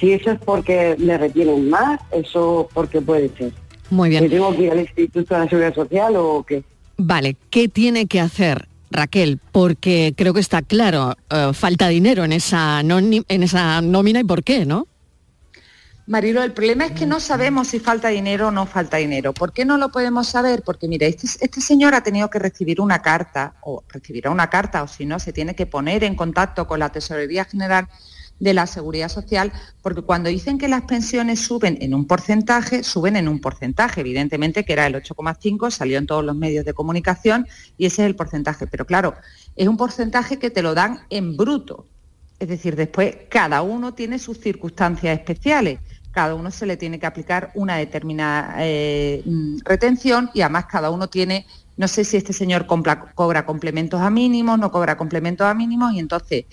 Si eso es porque le retienen más, eso porque puede ser. Muy bien. ¿Que tengo que ir al Instituto de la Seguridad Social o qué? Vale, ¿qué tiene que hacer Raquel? Porque creo que está claro, eh, falta dinero en esa, en esa nómina y por qué, ¿no? Marilo, el problema es que no sabemos si falta dinero o no falta dinero. ¿Por qué no lo podemos saber? Porque mira, este, este señor ha tenido que recibir una carta, o recibirá una carta, o si no, se tiene que poner en contacto con la Tesorería General de la Seguridad Social, porque cuando dicen que las pensiones suben en un porcentaje, suben en un porcentaje, evidentemente que era el 8,5, salió en todos los medios de comunicación y ese es el porcentaje. Pero claro, es un porcentaje que te lo dan en bruto. Es decir, después cada uno tiene sus circunstancias especiales, cada uno se le tiene que aplicar una determinada eh, retención y además cada uno tiene, no sé si este señor cobra complementos a mínimos, no cobra complementos a mínimos y entonces,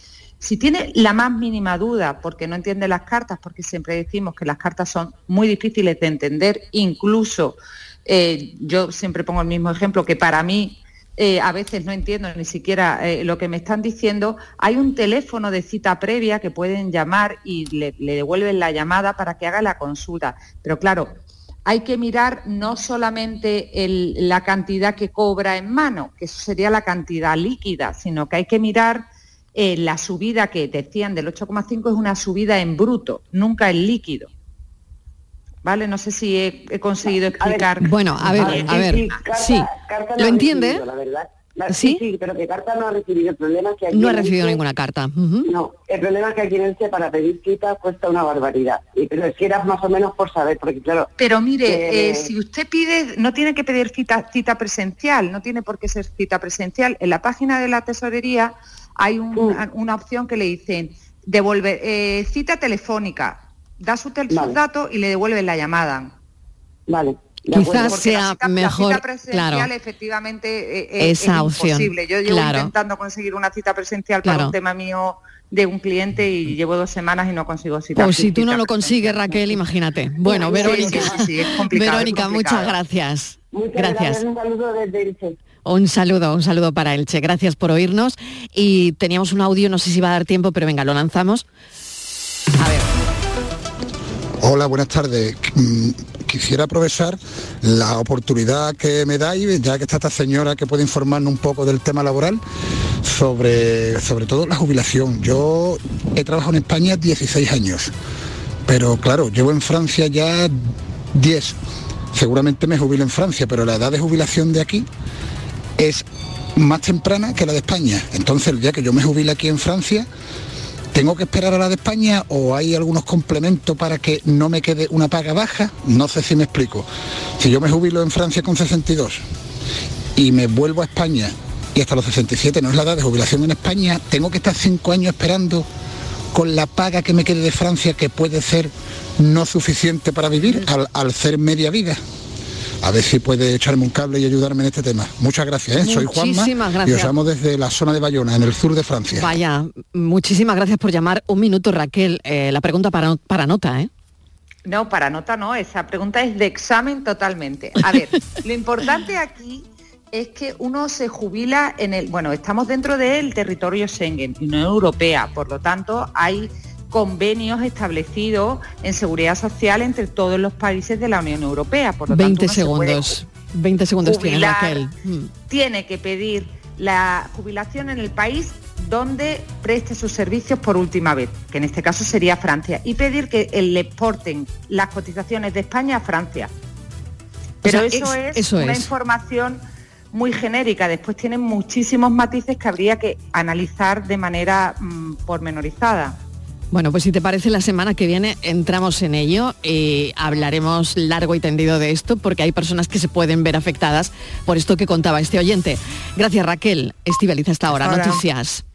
si tiene la más mínima duda porque no entiende las cartas, porque siempre decimos que las cartas son muy difíciles de entender, incluso eh, yo siempre pongo el mismo ejemplo que para mí eh, a veces no entiendo ni siquiera eh, lo que me están diciendo, hay un teléfono de cita previa que pueden llamar y le, devuelven la llamada para que haga la consulta. Pero claro, hay que mirar no solamente la cantidad que cobra en mano, que eso sería la cantidad líquida, sino que hay que mirar eh, la subida que decían del 8,5 es una subida en bruto, nunca en líquido. ¿Vale? No sé si he, he conseguido explicar. Bueno, a ver, a ver, carta- sí. carta no ¿Lo entiende? recibido, La verdad. La- ¿Sí? sí, pero que carta no ha recibido. El problema es que aquí No ha recibido Elche- ninguna carta. No, el problema es que aquí en Elche para pedir cita cuesta una barbaridad. Y pero si era más o menos por saber, porque claro... Pero mire, eh, eh, si usted pide, no tiene que pedir cita, cita presencial, no tiene por qué ser cita presencial. En la página de la tesorería hay un- Mm. una opción que le dicen devolver eh, cita telefónica. Da su tel- sus Vale. datos y le devuelven la llamada. Vale. Quizás Porque sea la cita, mejor, la cita presencial claro, efectivamente eh, eh, Esa es opción, imposible. Yo llevo claro. intentando conseguir una cita presencial para un tema mío de un cliente y llevo dos semanas y no consigo cita. Pues si tú no lo consigues, Raquel, imagínate. Bueno, Sí, Verónica, sí, sí, sí, es complicado, es Verónica, complicado. muchas gracias. Muchas Gracias. Un saludo desde Elche. Un saludo, un saludo para Elche. Gracias por oírnos. Y teníamos un audio, no sé si va a dar tiempo, pero venga, lo lanzamos. Hola, buenas tardes. Mm, Quisiera aprovechar la oportunidad que me dais, ya que está esta señora que puede informarnos un poco del tema laboral, sobre, sobre todo la jubilación. Yo he trabajado en España 16 años, pero claro, llevo en Francia ya 10. Seguramente me jubilo en Francia, pero la edad de jubilación de aquí es más temprana que la de España. Entonces, el día que yo me jubile aquí en Francia, ¿Tengo que esperar a la de España o hay algunos complementos para que no me quede una paga baja? No sé si me explico. Si yo me jubilo en Francia con 62 y me vuelvo a España y hasta los 67 no es la edad de jubilación en España, tengo que estar cinco años esperando con la paga que me quede de Francia que puede ser no suficiente para vivir al, al ser media vida. A ver si puede echarme un cable y ayudarme en este tema. Muchas gracias, ¿eh? soy Juanma Muchísimas y gracias. os llamo desde la zona de Bayona, en el sur de Francia. Vaya, muchísimas gracias por llamar. Un minuto, Raquel. Eh, la pregunta para, para nota, ¿eh? No, para nota no, esa pregunta es de examen totalmente. A ver, lo importante aquí es que uno se jubila en el, bueno, estamos dentro del territorio Schengen, Unión Europea, por lo tanto hay convenios establecidos en seguridad social entre todos los países de la Unión Europea. Por lo 20 tanto, se segundos. 20 segundos tiene. Raquel. Mm. tiene que pedir la jubilación en el país donde preste sus servicios por última vez, que en este caso sería Francia, y pedir que le exporten las cotizaciones de España a Francia. Pero sea, eso es- eso una es. información muy genérica. Después tienen muchísimos matices que habría que analizar de manera mm, pormenorizada. Bueno, pues si te parece, la semana que viene entramos en ello y hablaremos largo y tendido de esto porque hay personas que se pueden ver afectadas por esto que contaba este oyente. Gracias Raquel. Hasta ahora. Hasta ahora. Noticias.